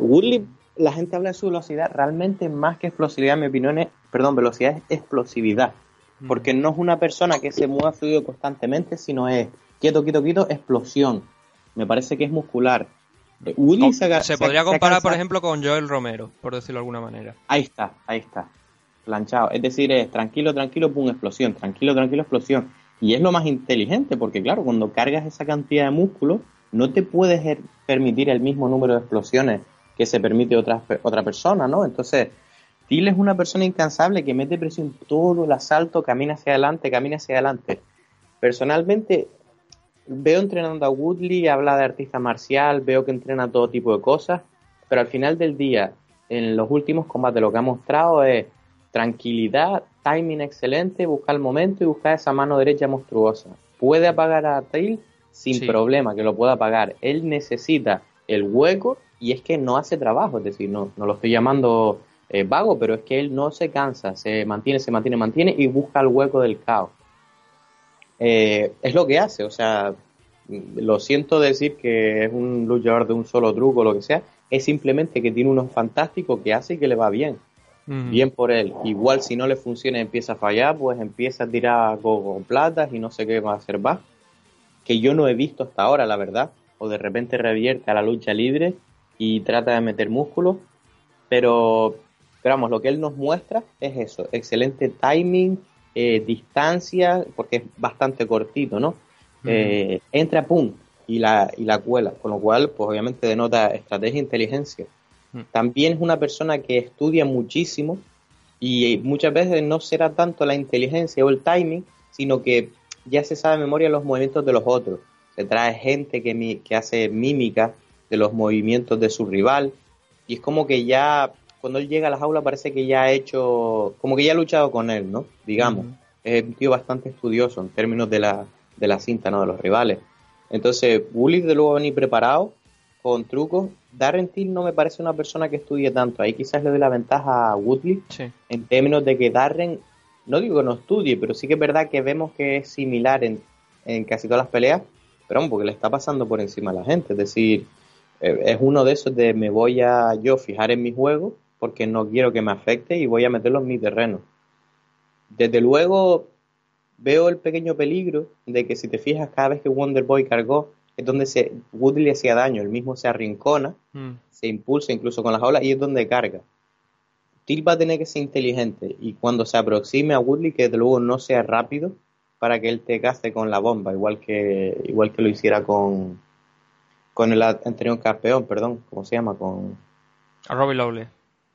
Woodley, la gente habla de su velocidad, realmente más que explosividad, en mi opinión es, perdón, velocidad es explosividad, porque no es una persona que se mueva fluido constantemente, sino es quieto, quieto, quieto, explosión. Me parece que es muscular. Eh, se, aga- se se- podría comparar, por ejemplo, con Joel Romero, por decirlo de alguna manera. Ahí está, ahí está. Planchado. Es decir, es tranquilo, tranquilo, pum, explosión. Tranquilo, tranquilo, explosión. Y es lo más inteligente, porque claro, cuando cargas esa cantidad de músculo, no te puedes er- permitir el mismo número de explosiones que se permite otra, otra persona, ¿no? Entonces, Till es una persona incansable que mete presión todo el asalto, camina hacia adelante, camina hacia adelante. Personalmente, veo entrenando a Woodley, habla de artista marcial, veo que entrena todo tipo de cosas, pero al final del día, en los últimos combates, lo que ha mostrado es tranquilidad, timing excelente, buscar el momento y buscar esa mano derecha monstruosa. Puede apagar a Tail sin Sí. problema, que lo pueda apagar. Él necesita el hueco y es que no hace trabajo, es decir, no, no lo estoy llamando eh, vago, pero es que él no se cansa, se mantiene, se mantiene, mantiene y busca el hueco del caos. Eh, es lo que hace, o sea, lo siento decir que es un luchador de un solo truco o lo que sea, es simplemente que tiene unos fantásticos que hace y que le va bien. Bien por él. Igual si no le funciona y empieza a fallar, pues empieza a tirar con, con platas y no sé qué va a hacer más. Que yo no he visto hasta ahora, la verdad. O de repente revierte a la lucha libre y trata de meter músculo. Pero, pero vamos, lo que él nos muestra es eso. Excelente timing, eh, distancia, porque es bastante cortito, ¿no? Eh, entra, pum, y la, y la cuela. Con lo cual, pues obviamente denota estrategia e inteligencia. También es una persona que estudia muchísimo y muchas veces no será tanto la inteligencia o el timing, sino que ya se sabe de memoria los movimientos de los otros. Se trae gente que, mi- que hace mímica de los movimientos de su rival y es como que ya cuando él llega a la jaula parece que ya ha hecho, como que ya ha luchado con él, ¿no? Digamos. Es un tío bastante estudioso en términos de la, de la cinta, ¿no? De los rivales. Entonces, Bully de luego va a venir preparado con trucos. Darren Till no me parece una persona que estudie tanto. Ahí quizás le doy la ventaja a Woodley Sí. en términos de que Darren, no digo que no estudie, pero sí que es verdad que vemos que es similar en, en casi todas las peleas, pero vamos, porque le está pasando por encima a la gente. Es decir, eh, es uno de esos de me voy a yo fijar en mi juego porque no quiero que me afecte y voy a meterlo en mi terreno. Desde luego veo el pequeño peligro de que si te fijas cada vez que Wonder Boy cargó es donde se Woodley le hacía daño, el mismo se arrincona Mm. se impulsa incluso con las olas y es donde carga. Till va a tener que ser inteligente y cuando se aproxime a Woodley que desde luego no sea rápido para que él te cace con la bomba, igual que igual que lo hiciera con con el anterior campeón, perdón, ¿cómo se llama? Con, A Robbie Lawley.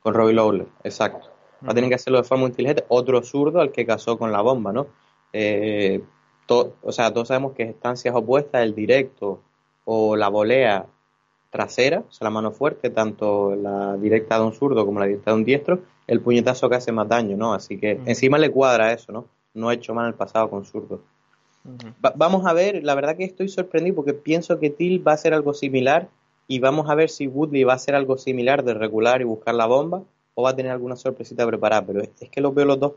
Con Robbie Lawler, exacto. Va a tener que hacerlo de forma inteligente. Otro zurdo al que casó con la bomba, ¿no? Eh, to- o sea, todos sabemos que estancias opuestas, el directo o la volea trasera, o sea, la mano fuerte, tanto la directa de un zurdo como la directa de un diestro, el puñetazo que hace más daño, ¿no? Así que encima le cuadra eso, ¿no? No ha hecho mal en el pasado con zurdo. Va- vamos a ver, la verdad que estoy sorprendido porque pienso que Till va a hacer algo similar y vamos a ver si Woodley va a hacer algo similar de regular y buscar la bomba o va a tener alguna sorpresita preparada, pero es, que los veo los dos.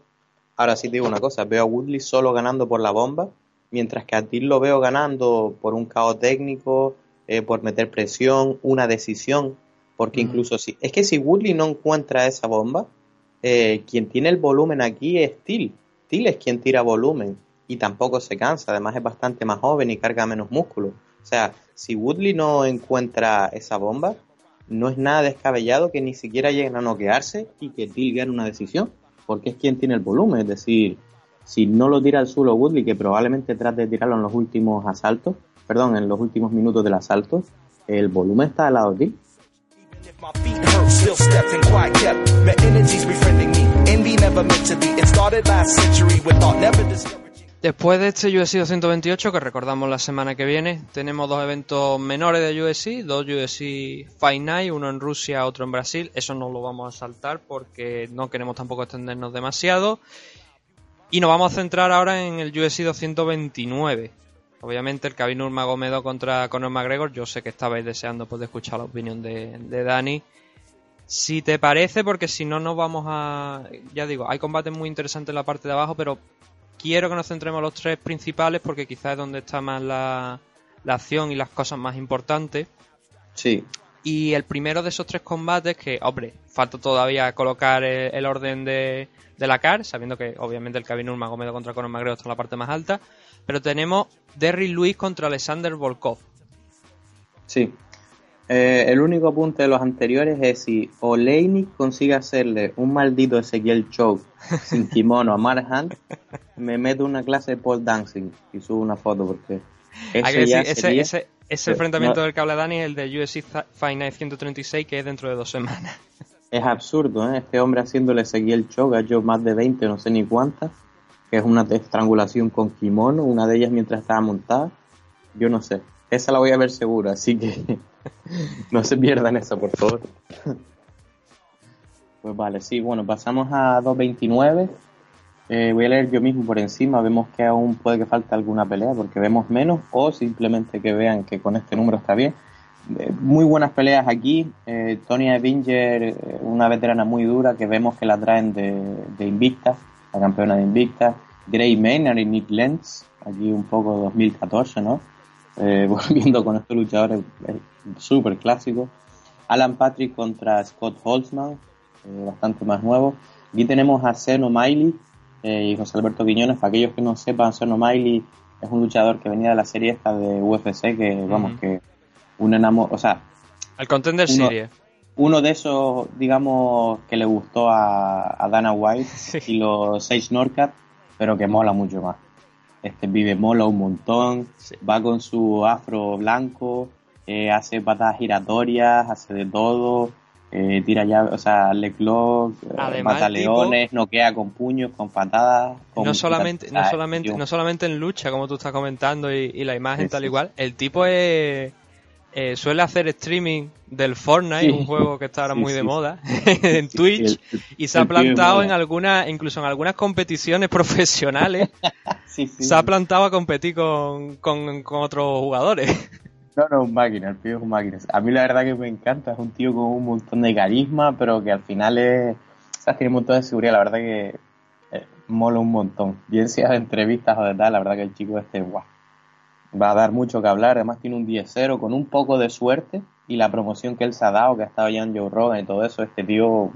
Ahora sí te digo una cosa, veo a Woodley solo ganando por la bomba, mientras que a Till lo veo ganando por un caos técnico, eh, por meter presión, una decisión, porque incluso si... Es que si Woodley no encuentra esa bomba, eh, quien tiene el volumen aquí es Till. Till es quien tira volumen y tampoco se cansa, además es bastante más joven y carga menos músculo. O sea, si Woodley no encuentra esa bomba, no es nada descabellado que ni siquiera lleguen a noquearse y que Till gane una decisión, porque es quien tiene el volumen, es decir, si no lo tira al suelo Woodley, que probablemente trate de tirarlo en los últimos asaltos, perdón, en los últimos minutos del asalto, el volumen está al lado de Till. Después de este UFC 228, que recordamos la semana que viene, tenemos dos eventos menores de UFC, dos UFC Fight Night, uno en Rusia, otro en Brasil. Eso no lo vamos a saltar porque no queremos tampoco extendernos demasiado. Y nos vamos a centrar ahora en el UFC 229. Obviamente el Khabib Nurmagomedov contra Conor McGregor. Yo sé que estabais deseando pues, de escuchar la opinión de, de Dani. Si te parece, porque si no nos vamos a... Ya digo, hay combates muy interesantes en la parte de abajo, pero quiero que nos centremos en los tres principales porque quizás es donde está más la, la acción y las cosas más importantes. Sí, Y el primero de esos tres combates, que, hombre, falta todavía colocar el, el orden de, de la CAR, sabiendo que obviamente el Kevin Nurmagomedov contra Conor McGregor está en la parte más alta, pero tenemos Derrick Lewis contra Alexander Volkov. sí. Eh, el único apunte de los anteriores es si Oleinik consigue hacerle un maldito Ezequiel Choke sin kimono a Mark Hunt, me meto una clase de pole dancing y subo una foto porque que ese ya decir, ese, sería- ese, enfrentamiento del que habla Dani es el de UFC Fight Night 136, que es dentro de dos semanas. Es absurdo, ¿eh? Este hombre haciéndole Ezequiel Choke, ha hecho más de 20, no sé ni cuántas, que es una estrangulación con kimono, una de ellas mientras estaba montada. Yo no sé. Esa la voy a ver seguro, así que no se pierdan eso, por favor. Pues vale, sí, bueno, pasamos a 2.29. Eh, voy a leer yo mismo por encima, vemos que aún puede que falte alguna pelea porque vemos menos o simplemente que vean que con este número está bien. Eh, muy buenas peleas aquí. Eh, Tonya Evinger, eh, una veterana muy dura que vemos que la traen de, de Invicta, la campeona de Invicta. Gray Maynard y Nick Lenz, aquí un poco 2014, ¿no? Eh, volviendo con estos luchadores súper clásicos. Alan Patrick contra Scott Holtzman, eh, bastante más nuevo. Aquí tenemos a Zeno Miley eh, y José Alberto Quiñones. Para aquellos que no sepan, Zeno Miley es un luchador que venía de la serie esta de UFC, que vamos, que un enamor, o sea, El Contender Uno- Series. uno de esos, digamos, que le gustó a, a Dana White Sí. y los seis Norcat, pero que mola mucho más. Este pibe mola un montón, Sí. va con su afro blanco, eh, hace patadas giratorias, hace de todo, eh, tira ya, o sea, le clock, eh, Además, mata el tipo- leones, noquea con puños, con patadas. Con no solamente, no solamente, no solamente en lucha, como tú estás comentando, y, y la imagen Sí, tal sí. igual. El tipo es, eh, suele hacer streaming del Fortnite, Sí. un juego que está ahora Sí, muy de sí, moda, en Sí, Twitch, el- y se ha pibe plantado en algunas, incluso en algunas competiciones profesionales, Sí, sí. se ha plantado a competir con, con, con otros jugadores. No, no, un máquina, el tío es un máquina. A mí la verdad que me encanta, es un tío con un montón de carisma, pero que al final es, o sea, tiene un montón de seguridad, la verdad que eh, mola un montón. Bien sea de entrevistas o de tal, la verdad que el chico este, guau, va a dar mucho que hablar, además tiene un 10-0 con un poco de suerte y la promoción que él se ha dado, que ha estado ya en Joe Rogan y todo eso, este tío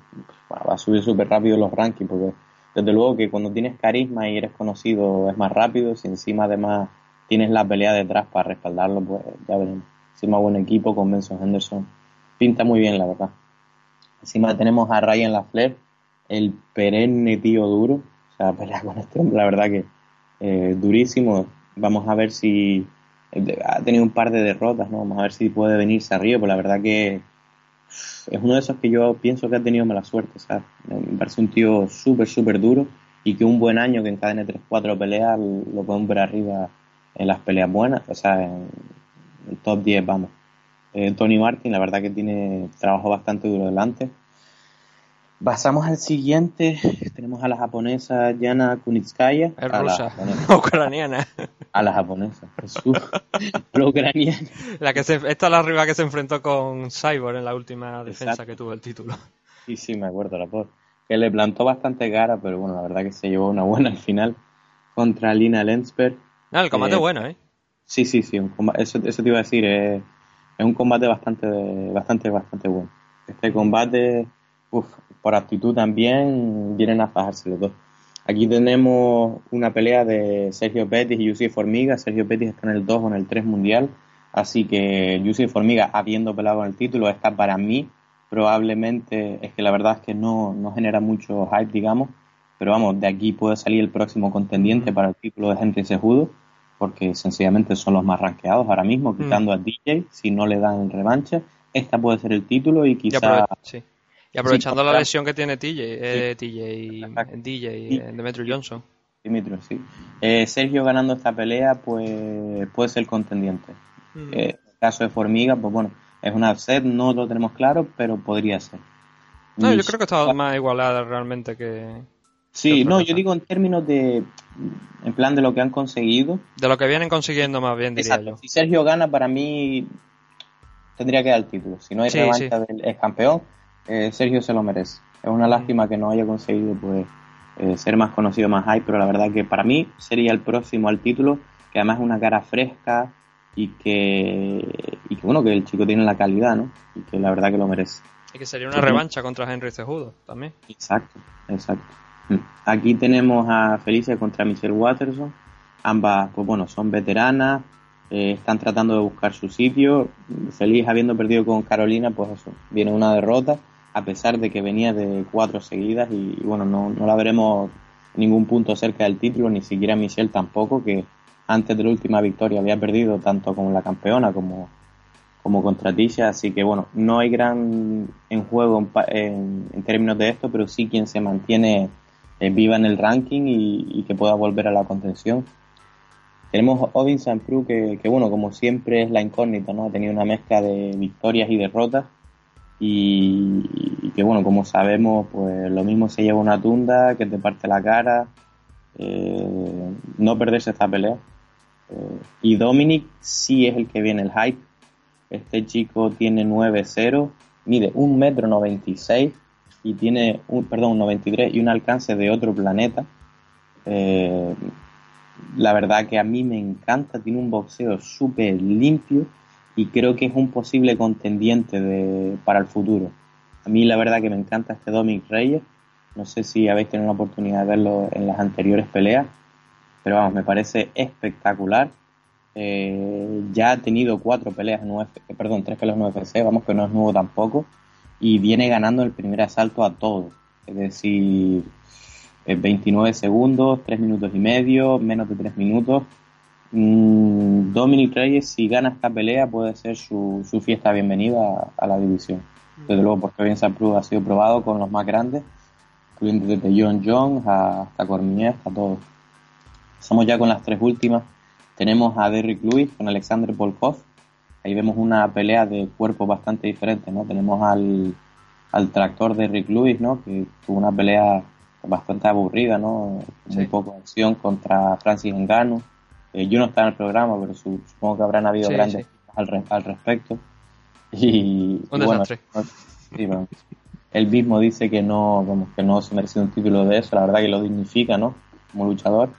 va a subir súper rápido los rankings, porque desde luego que cuando tienes carisma y eres conocido es más rápido, si encima además tienes la pelea detrás para respaldarlo, pues ya veremos. Encima buen equipo con Benson Henderson. Pinta muy bien, la verdad. Encima tenemos a Ryan Lafleur, el perenne tío duro. O sea, pelea con este la verdad que eh, durísimo. Vamos a ver si eh, ha tenido un par de derrotas, ¿no? Vamos a ver si puede venirse arriba, pues la verdad que es uno de esos que yo pienso que ha tenido mala suerte, ¿sabes? Me parece un tío súper, súper duro y que un buen año que encadene 3-4 peleas lo podemos ver arriba en las peleas buenas, o sea, en el top 10, vamos. Eh, Tony Martin, la verdad que tiene trabajo bastante duro delante. Pasamos al siguiente, tenemos a la japonesa Yana Kunitskaya. Es a la rusa, japonesa, ucraniana. a la japonesa, Jesús. la ucraniana. La que se, esta es la rival que se enfrentó con Cyborg en la última defensa Exacto. que tuvo el título. Sí, sí, me acuerdo, la pobre. Que le plantó bastante cara, pero bueno, la verdad que se llevó una buena al final contra Lina Lensberg. No, el combate Eh, es bueno, ¿eh? Sí, sí, sí, un eso, eso te iba a decir, es, es un combate bastante, bastante, bastante bueno. Este combate, uf, por actitud también, vienen a fajarse los dos. Aquí tenemos una pelea de Sergio Pettis y Yussi Formiga. Sergio Pettis está en el 2 o en el 3 mundial, así que Yussi Formiga, habiendo peleado con el título, está para mí probablemente, es que la verdad es que no, no genera mucho hype, digamos, pero vamos, de aquí puede salir el próximo contendiente para el título de Henry Sejudo, porque sencillamente son los más rankeados ahora mismo, quitando a DJ, si no le dan revancha, esta puede ser el título y quizá... aprove- sí. Y aprovechando la lesión que tiene TJ, eh, TJ, Exacto. DJ, Y- eh, Demetrio Johnson. Dimitri, sí. Eh, Sergio ganando esta pelea, pues puede ser contendiente. Eh, en el caso de Formiga, pues bueno, es una upset, no lo tenemos claro, pero podría ser. No, yo creo que está más igualada realmente que Sí, que no, yo digo en términos de, en plan de lo que han conseguido. de lo que vienen consiguiendo más bien, diría Exacto. yo. Si Sergio gana, para mí tendría que dar el título. Si no hay Sí, revancha sí. del ex campeón, eh, Sergio se lo merece. Es una lástima que no haya conseguido pues eh, ser más conocido, más hype, pero la verdad que para mí sería el próximo al título, que además es una cara fresca, y que, y que bueno, que el chico tiene la calidad, ¿no? Y que la verdad que lo merece. Y que sería una revancha contra Henry Cejudo también. Exacto, exacto. Mm. Aquí tenemos a Felicia contra Michelle Watterson. Ambas, pues bueno, son veteranas, eh, están tratando de buscar su sitio. Feliz habiendo perdido con Carolina, pues eso, viene una derrota, a pesar de que venía de cuatro seguidas y, bueno, no, no la veremos ningún punto cerca del título, ni siquiera Michelle tampoco, que antes de la última victoria había perdido tanto con la campeona como, como contra Tisha, así que bueno, no hay gran en juego en, en- en términos de esto, pero sí quien se mantiene eh, viva en el ranking y, y que pueda volver a la contención. Tenemos Odin Sampru que, que bueno, como siempre es la incógnita, ¿no? Ha tenido una mezcla de victorias y derrotas y, que bueno, como sabemos, pues lo mismo se lleva una tunda que te parte la cara, eh, no perderse esta pelea. Eh, y Dominic sí es el que viene el hype. Este chico tiene 9-0, mide 1 metro 96 y tiene un, perdón, un 93 y un alcance de otro planeta. Eh, la verdad que a mí me encanta, tiene un boxeo súper limpio y creo que es un posible contendiente de, para el futuro. A mí la verdad que me encanta este Dominic Reyes. No sé si habéis tenido la oportunidad de verlo en las anteriores peleas, pero vamos, me parece espectacular. Eh, ya ha tenido cuatro peleas en eh, perdón, tres peleas en UFC, vamos que no es nuevo tampoco, y viene ganando el primer asalto a todo. Es decir, eh, 29 segundos, 3 minutos y medio, menos de 3 minutos. Mm, Dominic Reyes, si gana esta pelea, puede ser su, su fiesta bienvenida a, a la división. Desde luego, porque bien Sampru ha sido probado con los más grandes, incluyendo desde John Jones hasta Cormier, hasta todos. Pasamos ya con las tres últimas. Tenemos a Derrick Lewis con Alexander Volkov. Ahí vemos una pelea de cuerpos bastante diferente, ¿no? Tenemos al, al tractor de Rick Lewis, ¿no? Que tuvo una pelea bastante aburrida, ¿no? Muy Sí. poco acción contra Francis Ngannou. Eh, yo no estaba en el programa, pero su- supongo que habrán habido Sí, grandes sí. al, re- al respecto. Y, Un y bueno, sí, bueno, él mismo dice que no, como que no se merecía un título de eso, la verdad que lo dignifica, ¿no? Como luchador.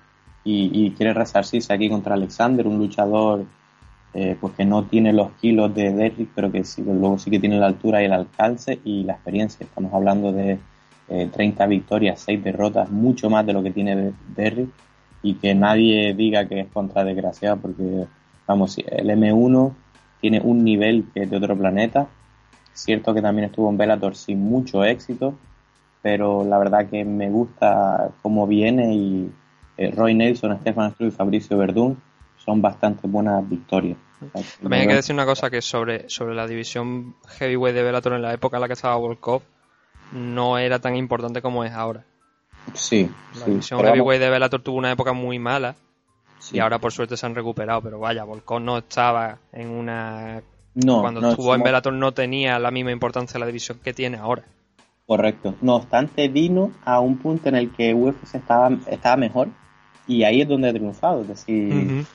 Y, y quiere resarcirse aquí contra Alexander, un luchador eh, pues que no tiene los kilos de Derrick, pero que sí, luego sí que tiene la altura y el alcance y la experiencia. Estamos hablando de eh, 30 victorias, 6 derrotas, mucho más de lo que tiene de- Derrick y que nadie diga que es contra desgraciado porque, vamos, el M1 tiene un nivel que es de otro planeta. Cierto que también estuvo en Bellator sin mucho éxito, pero la verdad que me gusta cómo viene y eh, Roy Nelson, Stefan Struve y Fabricio Verdún son bastante buenas victorias. También hay que decir una cosa que sobre, sobre la división heavyweight de Bellator en la época en la que estaba Volkov no era tan importante como es ahora. Sí, La sí. división vamos, heavyweight de Bellator tuvo una época muy mala sí. y ahora por suerte se han recuperado, pero vaya, Volkov no estaba en una... no, Cuando no, estuvo en Bellator no tenía la misma importancia la división que tiene ahora. Correcto. No obstante, vino a un punto en el que UFC estaba, estaba mejor y ahí es donde ha triunfado. Es decir,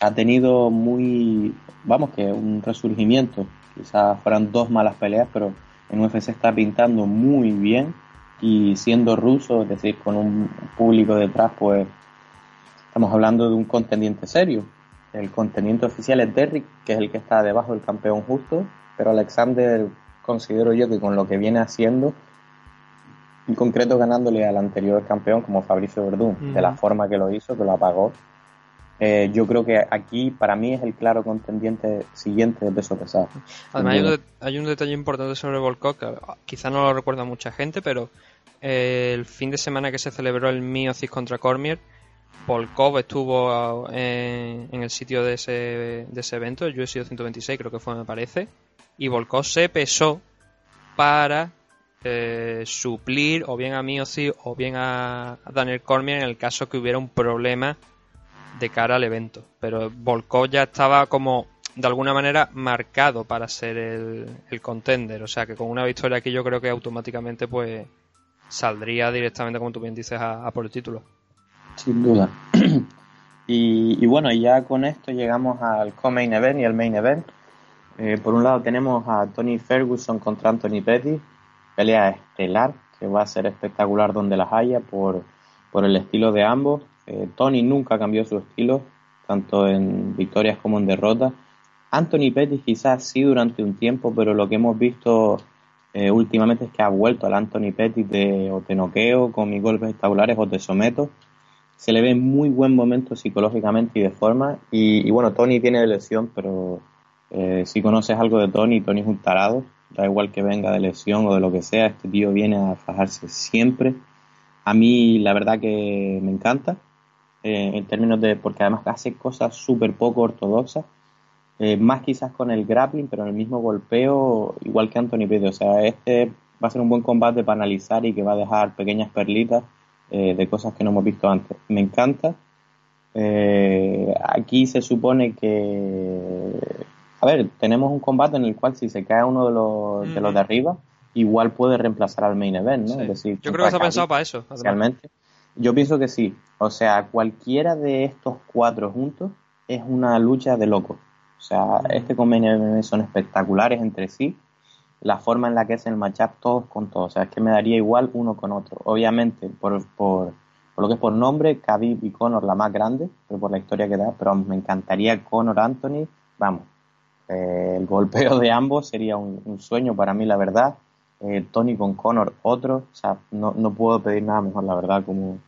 ha tenido muy, vamos, que un resurgimiento. Quizás fueran dos malas peleas, pero en UFC está pintando muy bien y siendo ruso, es decir, con un público detrás, pues estamos hablando de un contendiente serio. El contendiente oficial es Derrick, que es el que está debajo del campeón justo, pero Alexander considero yo que con lo que viene haciendo, en concreto ganándole al anterior campeón como Fabricio Verdún, de la forma que lo hizo, que lo apagó, eh, yo creo que aquí para mí es el claro contendiente siguiente de peso pesado. Además, hay un, hay un detalle importante sobre Volkov que quizá no lo recuerda mucha gente, pero eh, el fin de semana que se celebró el Miocic contra Cormier, Volkov estuvo ah, en, en el sitio de ese, de ese evento, el UFC 226 creo que fue, me parece, y Volkov se pesó para eh, suplir o bien a Miocic o bien a, a Daniel Cormier en el caso que hubiera un problema de cara al evento. Pero Volkov ya estaba como de alguna manera marcado para ser el, el contender. O sea que con una victoria aquí yo creo que automáticamente pues saldría directamente, como tú bien dices, a, por el título. Sin duda. y, bueno, ya con esto llegamos al co-main event y el main event. Eh, por un lado tenemos a Tony Ferguson contra Anthony Petty, pelea estelar que va a ser espectacular donde las haya por, por el estilo de ambos. Eh, Tony nunca cambió su estilo, tanto en victorias como en derrotas. Anthony Pettis quizás sí durante un tiempo, pero lo que hemos visto eh, últimamente es que ha vuelto al Anthony Pettis de o te noqueo con mis golpes espectaculares o te someto. Se le ve en muy buen momento psicológicamente y de forma. Y, bueno, Tony tiene lesión, pero eh, si conoces algo de Tony, Tony es un tarado. Da igual que venga de lesión o de lo que sea, este tío viene a fajarse siempre. A mí la verdad que me encanta. Eh, en términos de, porque además hace cosas súper poco ortodoxas, eh, más quizás con el grappling, pero en el mismo golpeo, igual que Anthony Pettis. O sea, este va a ser un buen combate para analizar y que va a dejar pequeñas perlitas eh, de cosas que no hemos visto antes. Me encanta. aquí se supone que, a ver, tenemos un combate en el cual si se cae uno de los, de, los de arriba, igual puede reemplazar al main event, ¿no? Sí. Es decir, Yo creo que se ha contra pensado para eso. Realmente. Yo pienso que sí. O sea, cualquiera de estos cuatro juntos es una lucha de locos. O sea, este con Main Event son espectaculares entre sí. La forma en la que es el matchup todos con todos. O sea, es que me daría igual uno con otro. Obviamente, por, por, por lo que es por nombre, Khabib y Conor la más grande, pero por la historia que da. Pero me encantaría Conor Anthony. Vamos, eh, el golpeo de ambos sería un, un sueño para mí, la verdad. Eh, Tony con Conor otro. O sea, no, no puedo pedir nada mejor, la verdad, como,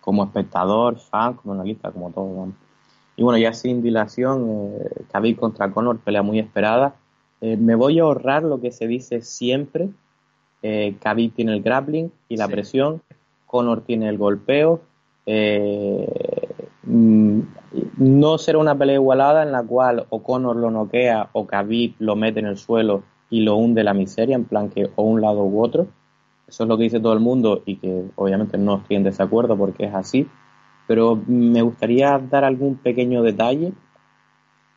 como espectador, fan, como analista, como todo. Y bueno, ya sin dilación, eh, Khabib contra Conor, pelea muy esperada. Eh, me voy a ahorrar lo que se dice siempre. Eh, Khabib tiene el grappling y la Sí. presión. Conor tiene el golpeo. Eh, mm, no será una pelea igualada en la cual o Conor lo noquea o Khabib lo mete en el suelo y lo hunde la miseria, en plan que o un lado u otro. Eso es lo que dice todo el mundo y que obviamente no estoy en desacuerdo porque es así. Pero me gustaría dar algún pequeño detalle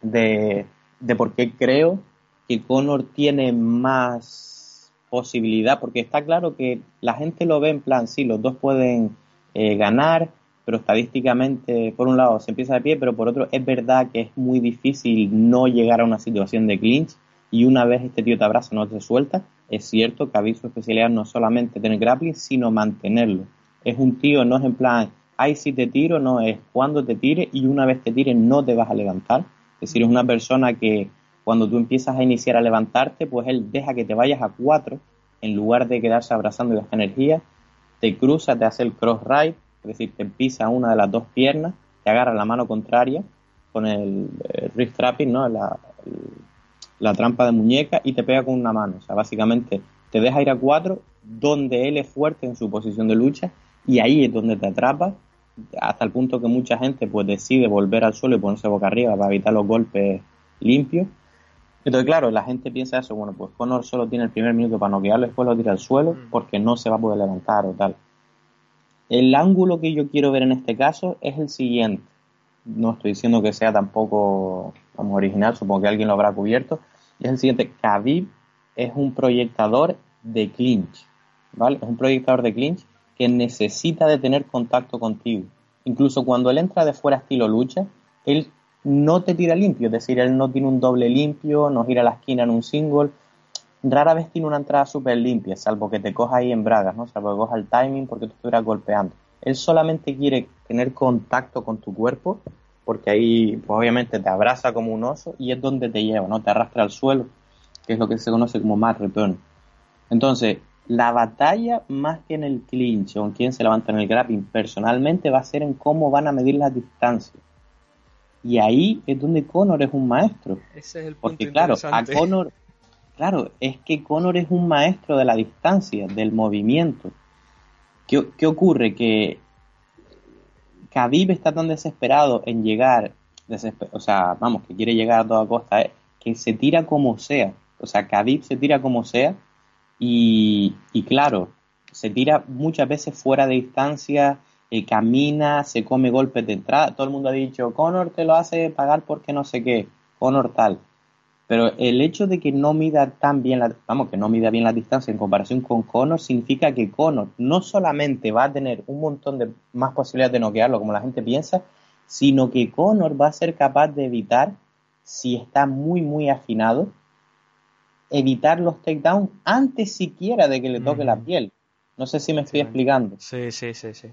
de, de por qué creo que Conor tiene más posibilidad, porque está claro que la gente lo ve en plan, sí, los dos pueden eh, ganar, pero estadísticamente, por un lado, se empieza de pie, pero por otro, es verdad que es muy difícil no llegar a una situación de clinch y una vez este tío te abraza, no te suelta. Es cierto que Khabib su especialidad no solamente tener grappling, sino mantenerlo. Es un tío, no es en plan, ay, si te tiro, no, es cuando te tire y una vez te tire no te vas a levantar. Es decir, es una persona que cuando tú empiezas a iniciar a levantarte, pues él deja que te vayas a cuatro en lugar de quedarse abrazando y gastar energía, te cruza, te hace el cross right, es decir, te pisa una de las dos piernas, te agarra la mano contraria con el, eh, wrist trapping, ¿no? La, el- la trampa de muñeca y te pega con una mano. O sea, básicamente te deja ir a cuatro donde él es fuerte en su posición de lucha y ahí es donde te atrapa hasta el punto que mucha gente pues decide volver al suelo y ponerse boca arriba para evitar los golpes limpios. Entonces, claro, la gente piensa eso, bueno, pues Conor solo tiene el primer minuto para noquearlo, después lo tira al suelo porque no se va a poder levantar o tal. El ángulo que yo quiero ver en este caso es el siguiente. No estoy diciendo que sea tampoco vamos, original, supongo que alguien lo habrá cubierto. Y es el siguiente, Khabib es un proyectador de clinch, ¿vale? Es un proyectador de clinch que necesita de tener contacto contigo. Incluso cuando él entra de fuera estilo lucha, él no te tira limpio, es decir, él no tiene un doble limpio, no gira la esquina en un single, rara vez tiene una entrada súper limpia, salvo que te coja ahí en bragas, ¿no? Salvo que coja el timing porque tú estuvieras golpeando. Él solamente quiere tener contacto con tu cuerpo, porque ahí, pues obviamente te abraza como un oso y es donde te lleva, ¿no? Te arrastra al suelo, que es lo que se conoce como mat return. Entonces, la batalla más que en el clinch o en quién se levanta en el grappling, personalmente va a ser en cómo van a medir las distancias. Y ahí es donde Conor es un maestro. Ese es el punto Porque claro, a. Conor, claro, es que Conor es un maestro de la distancia, del movimiento. ¿Qué, qué ocurre? Que Khabib está tan desesperado en llegar, desesper- o sea, vamos, que quiere llegar a toda costa, eh, que se tira como sea. O sea, Khabib se tira como sea y, y claro, se tira muchas veces fuera de distancia, eh, camina, se come golpes de entrada. Todo el mundo ha dicho, Conor te lo hace pagar porque no sé qué, Conor tal. Pero el hecho de que no mida tan bien, la, vamos, que no mida bien la distancia en comparación con Conor, significa que Conor no solamente va a tener un montón de más posibilidades de noquearlo, como la gente piensa, sino que Conor va a ser capaz de evitar, si está muy, muy afinado, evitar los takedowns antes siquiera de que le toque la piel. No sé si me estoy explicando. Sí, sí, sí, sí.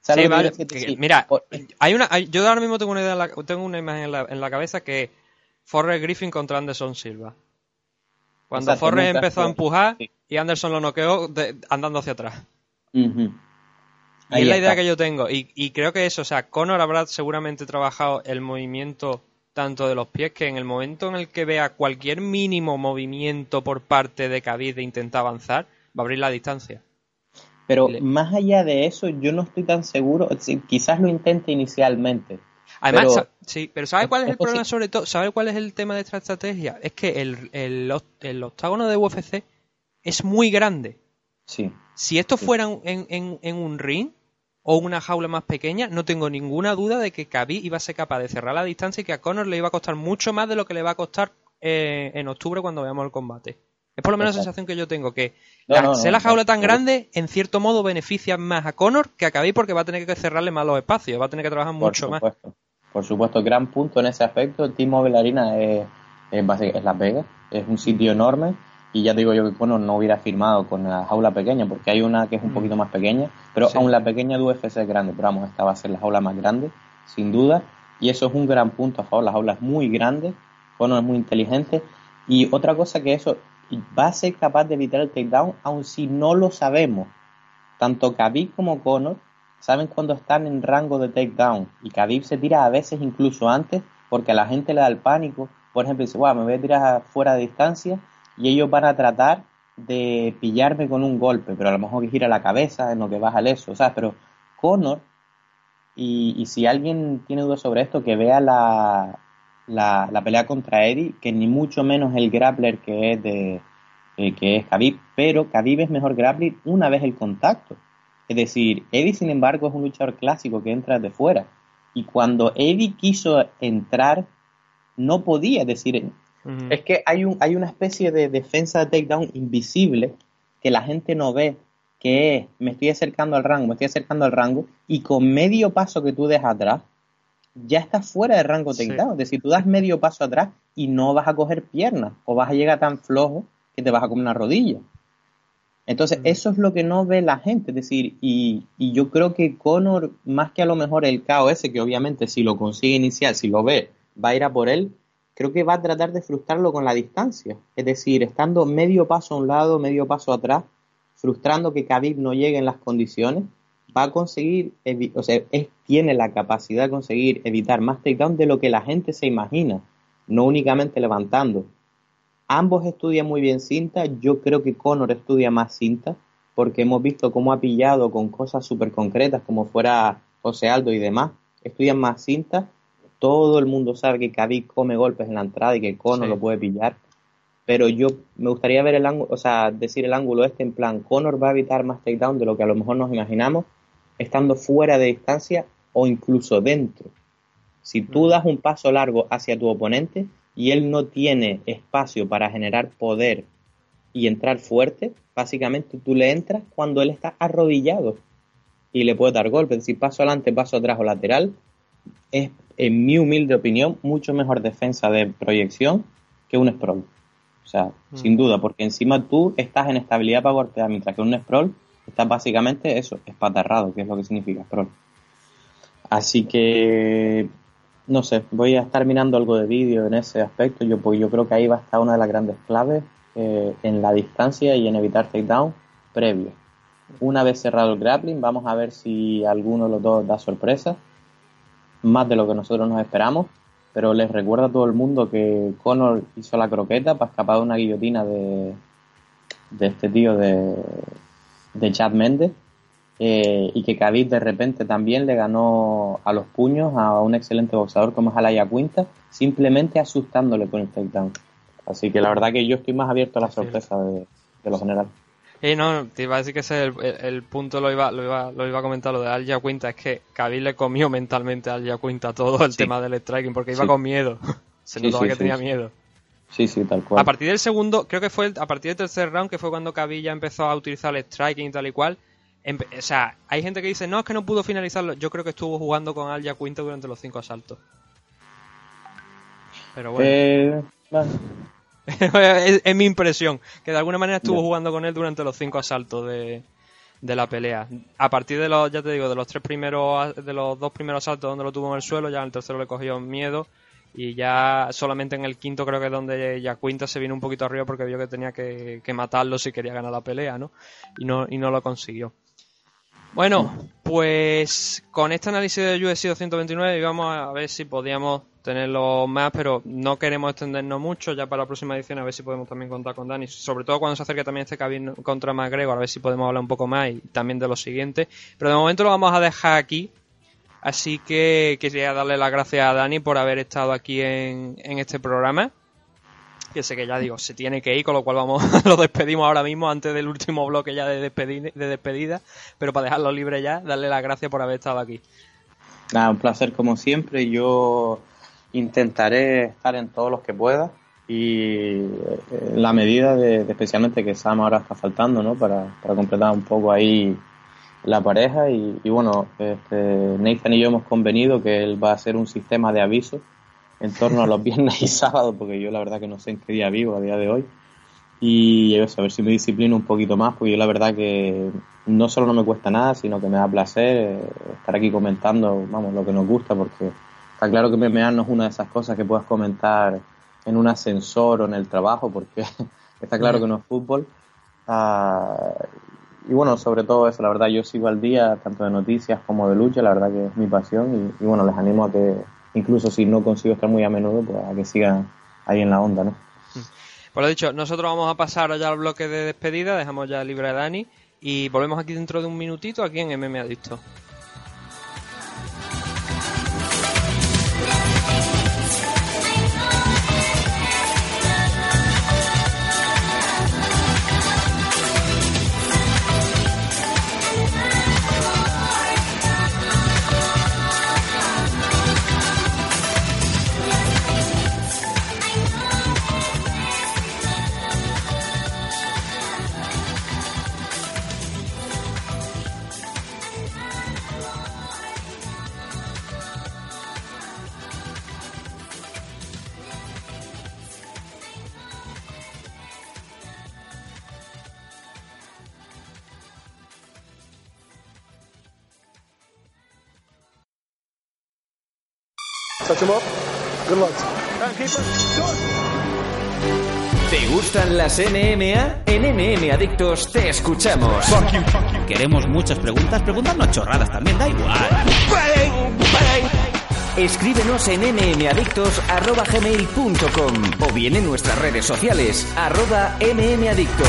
¿Sabes Sí, lo que mira, hay una, hay- yo ahora mismo tengo una idea, en la- tengo una imagen en la, en la cabeza que Forrest Griffin contra Anderson Silva. Cuando Forrest empezó a empujar sí. y Anderson lo noqueó de- andando hacia atrás. Y Ahí es la está. idea que yo tengo. Y, y creo que eso, o sea, Conor habrá seguramente trabajado el movimiento tanto de los pies que en el momento en el que vea cualquier mínimo movimiento por parte de Khabib de intentar avanzar, va a abrir la distancia. Pero Le- más allá de eso, yo no estoy tan seguro. quizás lo intente inicialmente. Además, Pero- sí, pero ¿sabes cuál es el problema sobre todo? ¿Sabes cuál es el tema de esta estrategia? Es que el, el, oct- el octágono de UFC es muy grande. Sí. Si esto fuera en, en- en un ring o una jaula más pequeña, no tengo ninguna duda de que Khabib iba a ser capaz de cerrar la distancia y que a Conor le iba a costar mucho más de lo que le va a costar eh, en octubre cuando veamos el combate. Es por lo menos la sensación que yo tengo, que No, la, no, no, ser la jaula tan grande, en cierto modo, beneficia más a Conor que a Khabib porque va a tener que cerrarle más los espacios, va a tener que trabajar Por mucho más. Por supuesto, gran punto en ese aspecto. T-Mobile Arena es, es, Las Vegas, es un sitio enorme. Y ya te digo yo que Conor no hubiera firmado con la jaula pequeña, porque hay una que es un Mm. poquito más pequeña, pero Sí. aún la pequeña de UFC es grande. Pero vamos, esta va a ser la jaula más grande, sin duda. Y eso es un gran punto a favor. La jaula es muy grande, Conor es muy inteligente. Y otra cosa que eso va a ser capaz de evitar el takedown, aun si no lo sabemos. Tanto Khabib como Conor saben cuando están en rango de takedown y Khabib se tira a veces incluso antes porque a la gente le da el pánico. Por ejemplo, dice, wow, me voy a tirar fuera de distancia y ellos van a tratar de pillarme con un golpe, pero a lo mejor gira la cabeza en lo que baja el eso, ¿sabes? Pero Conor, y, y si alguien tiene dudas sobre esto, que vea la, la, la pelea contra Eddie, que ni mucho menos el grappler que es de eh, que es Khabib, pero Khabib es mejor grappler una vez el contacto. Es decir, Eddie, sin embargo, es un luchador clásico que entra de fuera. Y cuando Eddie quiso entrar, no podía. Decir, es que hay, un, hay una especie de defensa de takedown invisible que la gente no ve, que es, me estoy acercando al rango, me estoy acercando al rango, y con medio paso que tú dejas atrás, ya estás fuera de rango Sí. takedown. Es decir, tú das medio paso atrás y no vas a coger piernas, o vas a llegar tan flojo que te vas a comer una rodilla. Entonces, eso es lo que no ve la gente. Es decir, y, y yo creo que Conor, más que a lo mejor el KOS, que obviamente si lo consigue iniciar, si lo ve, va a ir a por él, creo que va a tratar de frustrarlo con la distancia. Es decir, estando medio paso a un lado, medio paso atrás, frustrando que Khabib no llegue en las condiciones, va a conseguir, o sea, es- tiene la capacidad de conseguir evitar más takedown de lo que la gente se imagina, no únicamente levantando. Ambos estudian muy bien cinta, yo creo que Conor estudia más cinta, porque hemos visto cómo ha pillado con cosas súper concretas, como fuera José Aldo y demás, estudian más cinta, todo el mundo sabe que Khabib come golpes en la entrada y que Conor Sí. lo puede pillar, pero yo me gustaría ver el ángulo, o sea, decir el ángulo este en plan, Conor va a evitar más takedown de lo que a lo mejor nos imaginamos, estando fuera de distancia o incluso dentro. Si tú das un paso largo hacia tu oponente y él no tiene espacio para generar poder y entrar fuerte, básicamente tú le entras cuando él está arrodillado y le puedes dar golpes. Es decir, paso adelante, paso atrás o lateral. Es, en mi humilde opinión, mucho mejor defensa de proyección que un sprawl. O sea, Mm. sin duda, porque encima tú estás en estabilidad para golpear, mientras que un sprawl estás básicamente eso, espatarrado, que es lo que significa sprawl. Así que no sé, voy a estar mirando algo de vídeo en ese aspecto. Yo, pues, yo creo que ahí va a estar una de las grandes claves eh, en la distancia y en evitar takedown previo. Una vez cerrado el grappling, vamos a ver si alguno de los dos da sorpresa, más de lo que nosotros nos esperamos. Pero les recuerdo a todo el mundo que Conor hizo la croqueta para escapar de una guillotina de, de este tío de, de Chad Mendes eh, y que Khabib de repente también le ganó a los puños a un excelente boxeador como es Alaya Quinta, simplemente asustándole con el takedown. Así que la verdad que yo estoy más abierto a la sorpresa de, de lo general. Y no, te iba a decir que ese es el, el- el punto, lo iba, lo, iba, lo iba a comentar, lo de Al Yaquinta, es que Khabib le comió mentalmente a Al Yaquinta todo el Sí. tema del striking, porque iba Sí. con miedo. Se notaba sí, que tenía miedo. Sí, sí, tal cual. A partir del segundo, creo que fue el- a partir del tercer round, que fue cuando Khabib ya empezó a utilizar el striking y tal y cual. O sea, hay gente que dice, no, es que no pudo finalizarlo. Yo creo que estuvo jugando con Al Yaquinta durante los cinco asaltos. Pero bueno. Eh, es, es mi impresión, que de alguna manera estuvo jugando con él durante los cinco asaltos de, de la pelea. A partir de los, ya te digo, de los tres primeros, de los dos primeros saltos donde lo tuvo en el suelo, ya en el tercero le cogió miedo y ya solamente en el quinto creo que es donde ya Quinta se vino un poquito arriba porque vio que tenía que, que matarlo si quería ganar la pelea, ¿no? Y no, y no lo consiguió. Bueno, pues con este análisis de UFC 229 íbamos a ver si podíamos tenerlo más, pero no queremos extendernos mucho. Ya para la próxima edición a ver si podemos también contar con Dani, sobre todo cuando se acerque también este Khabib contra McGregor, a ver si podemos hablar un poco más y también de lo siguiente. Pero de momento lo vamos a dejar aquí. Así que quería darle las gracias a Dani por haber estado aquí en este programa. Que sé que ya digo, se tiene que ir, con lo cual vamos, lo despedimos ahora mismo antes del último bloque ya de, despedi- de despedida. Pero para dejarlo libre ya, darle las gracias por haber estado aquí. Nada, un placer como siempre. Yo intentaré estar en todos los que pueda y eh, la medida de, de especialmente que Sam ahora está faltando, ¿no? Para, para completar un poco ahí la pareja y, y bueno, este, Nathan y yo hemos convenido que él va a hacer un sistema de aviso en torno a los viernes y sábados, porque yo la verdad que no sé en qué día vivo a día de hoy. Y eso, a ver si me disciplino un poquito más, porque yo la verdad que no solo no me cuesta nada, sino que me da placer eh, estar aquí comentando, vamos, lo que nos gusta, porque está claro que MMA no es una de esas cosas que puedas comentar en un ascensor o en el trabajo, porque está claro que no es fútbol. Ah, y bueno, sobre todo eso, la verdad yo sigo al día, tanto de noticias como de lucha, la verdad que es mi pasión y, y bueno, les animo a que, incluso si no consigo estar muy a menudo, pues a que sigan ahí en la onda, ¿no? Por lo dicho, nosotros vamos a pasar ya al bloque de despedida, dejamos ya libre a Dani y volvemos aquí dentro de un minutito aquí en MMA Adicto. Touch him up. Good luck. ¿Te gustan las NMA? En NM Adictos te escuchamos. Queremos muchas preguntas, preguntarnos chorradas también, da igual. Escríbenos en nmadictos.gmail.com o bien en nuestras redes sociales, arroba mmadictos.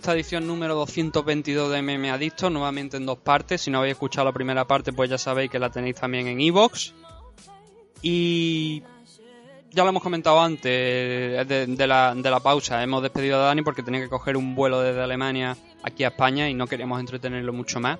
Esta edición número 222 de MM Adicto, nuevamente en dos partes. Si no habéis escuchado la primera parte, pues ya sabéis que la tenéis también en Evox. Y ya lo hemos comentado antes de, de la, de la pausa. Hemos despedido a Dani porque tenía que coger un vuelo desde Alemania aquí a España y no queríamos entretenerlo mucho más.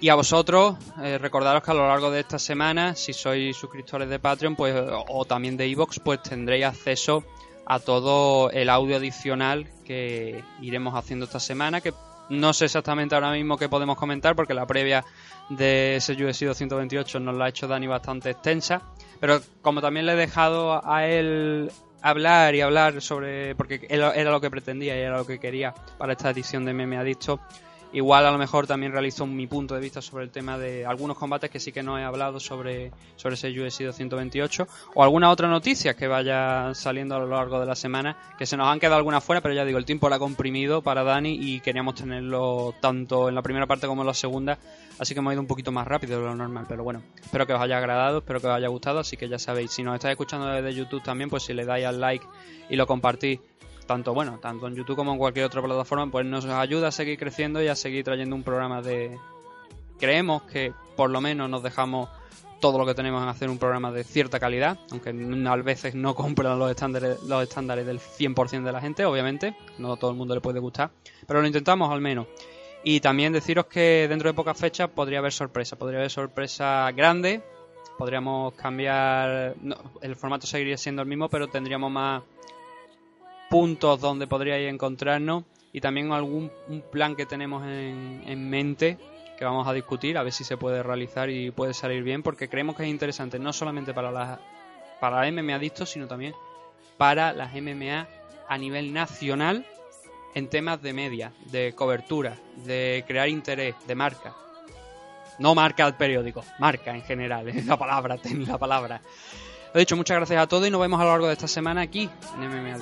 Y a vosotros, eh, recordaros que a lo largo de esta semana, si sois suscriptores de Patreon pues, o, o también de Evox, pues tendréis acceso a todo el audio adicional que iremos haciendo esta semana, que no sé exactamente ahora mismo qué podemos comentar, porque la previa de ese UFC 228 nos la ha hecho Dani bastante extensa, pero como también le he dejado a él hablar y hablar sobre, porque era lo que pretendía y era lo que quería para esta edición de Meme Adicto, Igual a lo mejor también realizo mi punto de vista sobre el tema de algunos combates que sí que no he hablado sobre, sobre ese UFC 228 o alguna otra noticia que vaya saliendo a lo largo de la semana que se nos han quedado algunas fuera, pero ya digo, el tiempo era comprimido para Dani y queríamos tenerlo tanto en la primera parte como en la segunda, así que hemos ido un poquito más rápido de lo normal, pero bueno, espero que os haya agradado, espero que os haya gustado, así que ya sabéis, si nos estáis escuchando desde YouTube también, pues si le dais al like y lo compartís tanto bueno, tanto en YouTube como en cualquier otra plataforma, pues nos ayuda a seguir creciendo y a seguir trayendo un programa de creemos que por lo menos nos dejamos todo lo que tenemos en hacer un programa de cierta calidad, aunque a veces no cumplan los estándares, los estándares del 100% de la gente, obviamente, no a todo el mundo le puede gustar, pero lo intentamos al menos. Y también deciros que dentro de pocas fechas podría haber sorpresa, podría haber sorpresa grande, podríamos cambiar, no, el formato seguiría siendo el mismo, pero tendríamos más puntos donde podríais encontrarnos y también algún un plan que tenemos en, en mente que vamos a discutir a ver si se puede realizar y puede salir bien porque creemos que es interesante no solamente para las para MMA adictos sino también para las MMA a nivel nacional en temas de media, de cobertura, de crear interés, de marca. No marca al periódico, marca en general, es la palabra, ten la palabra. Lo dicho, muchas gracias a todos y nos vemos a lo largo de esta semana aquí en MMA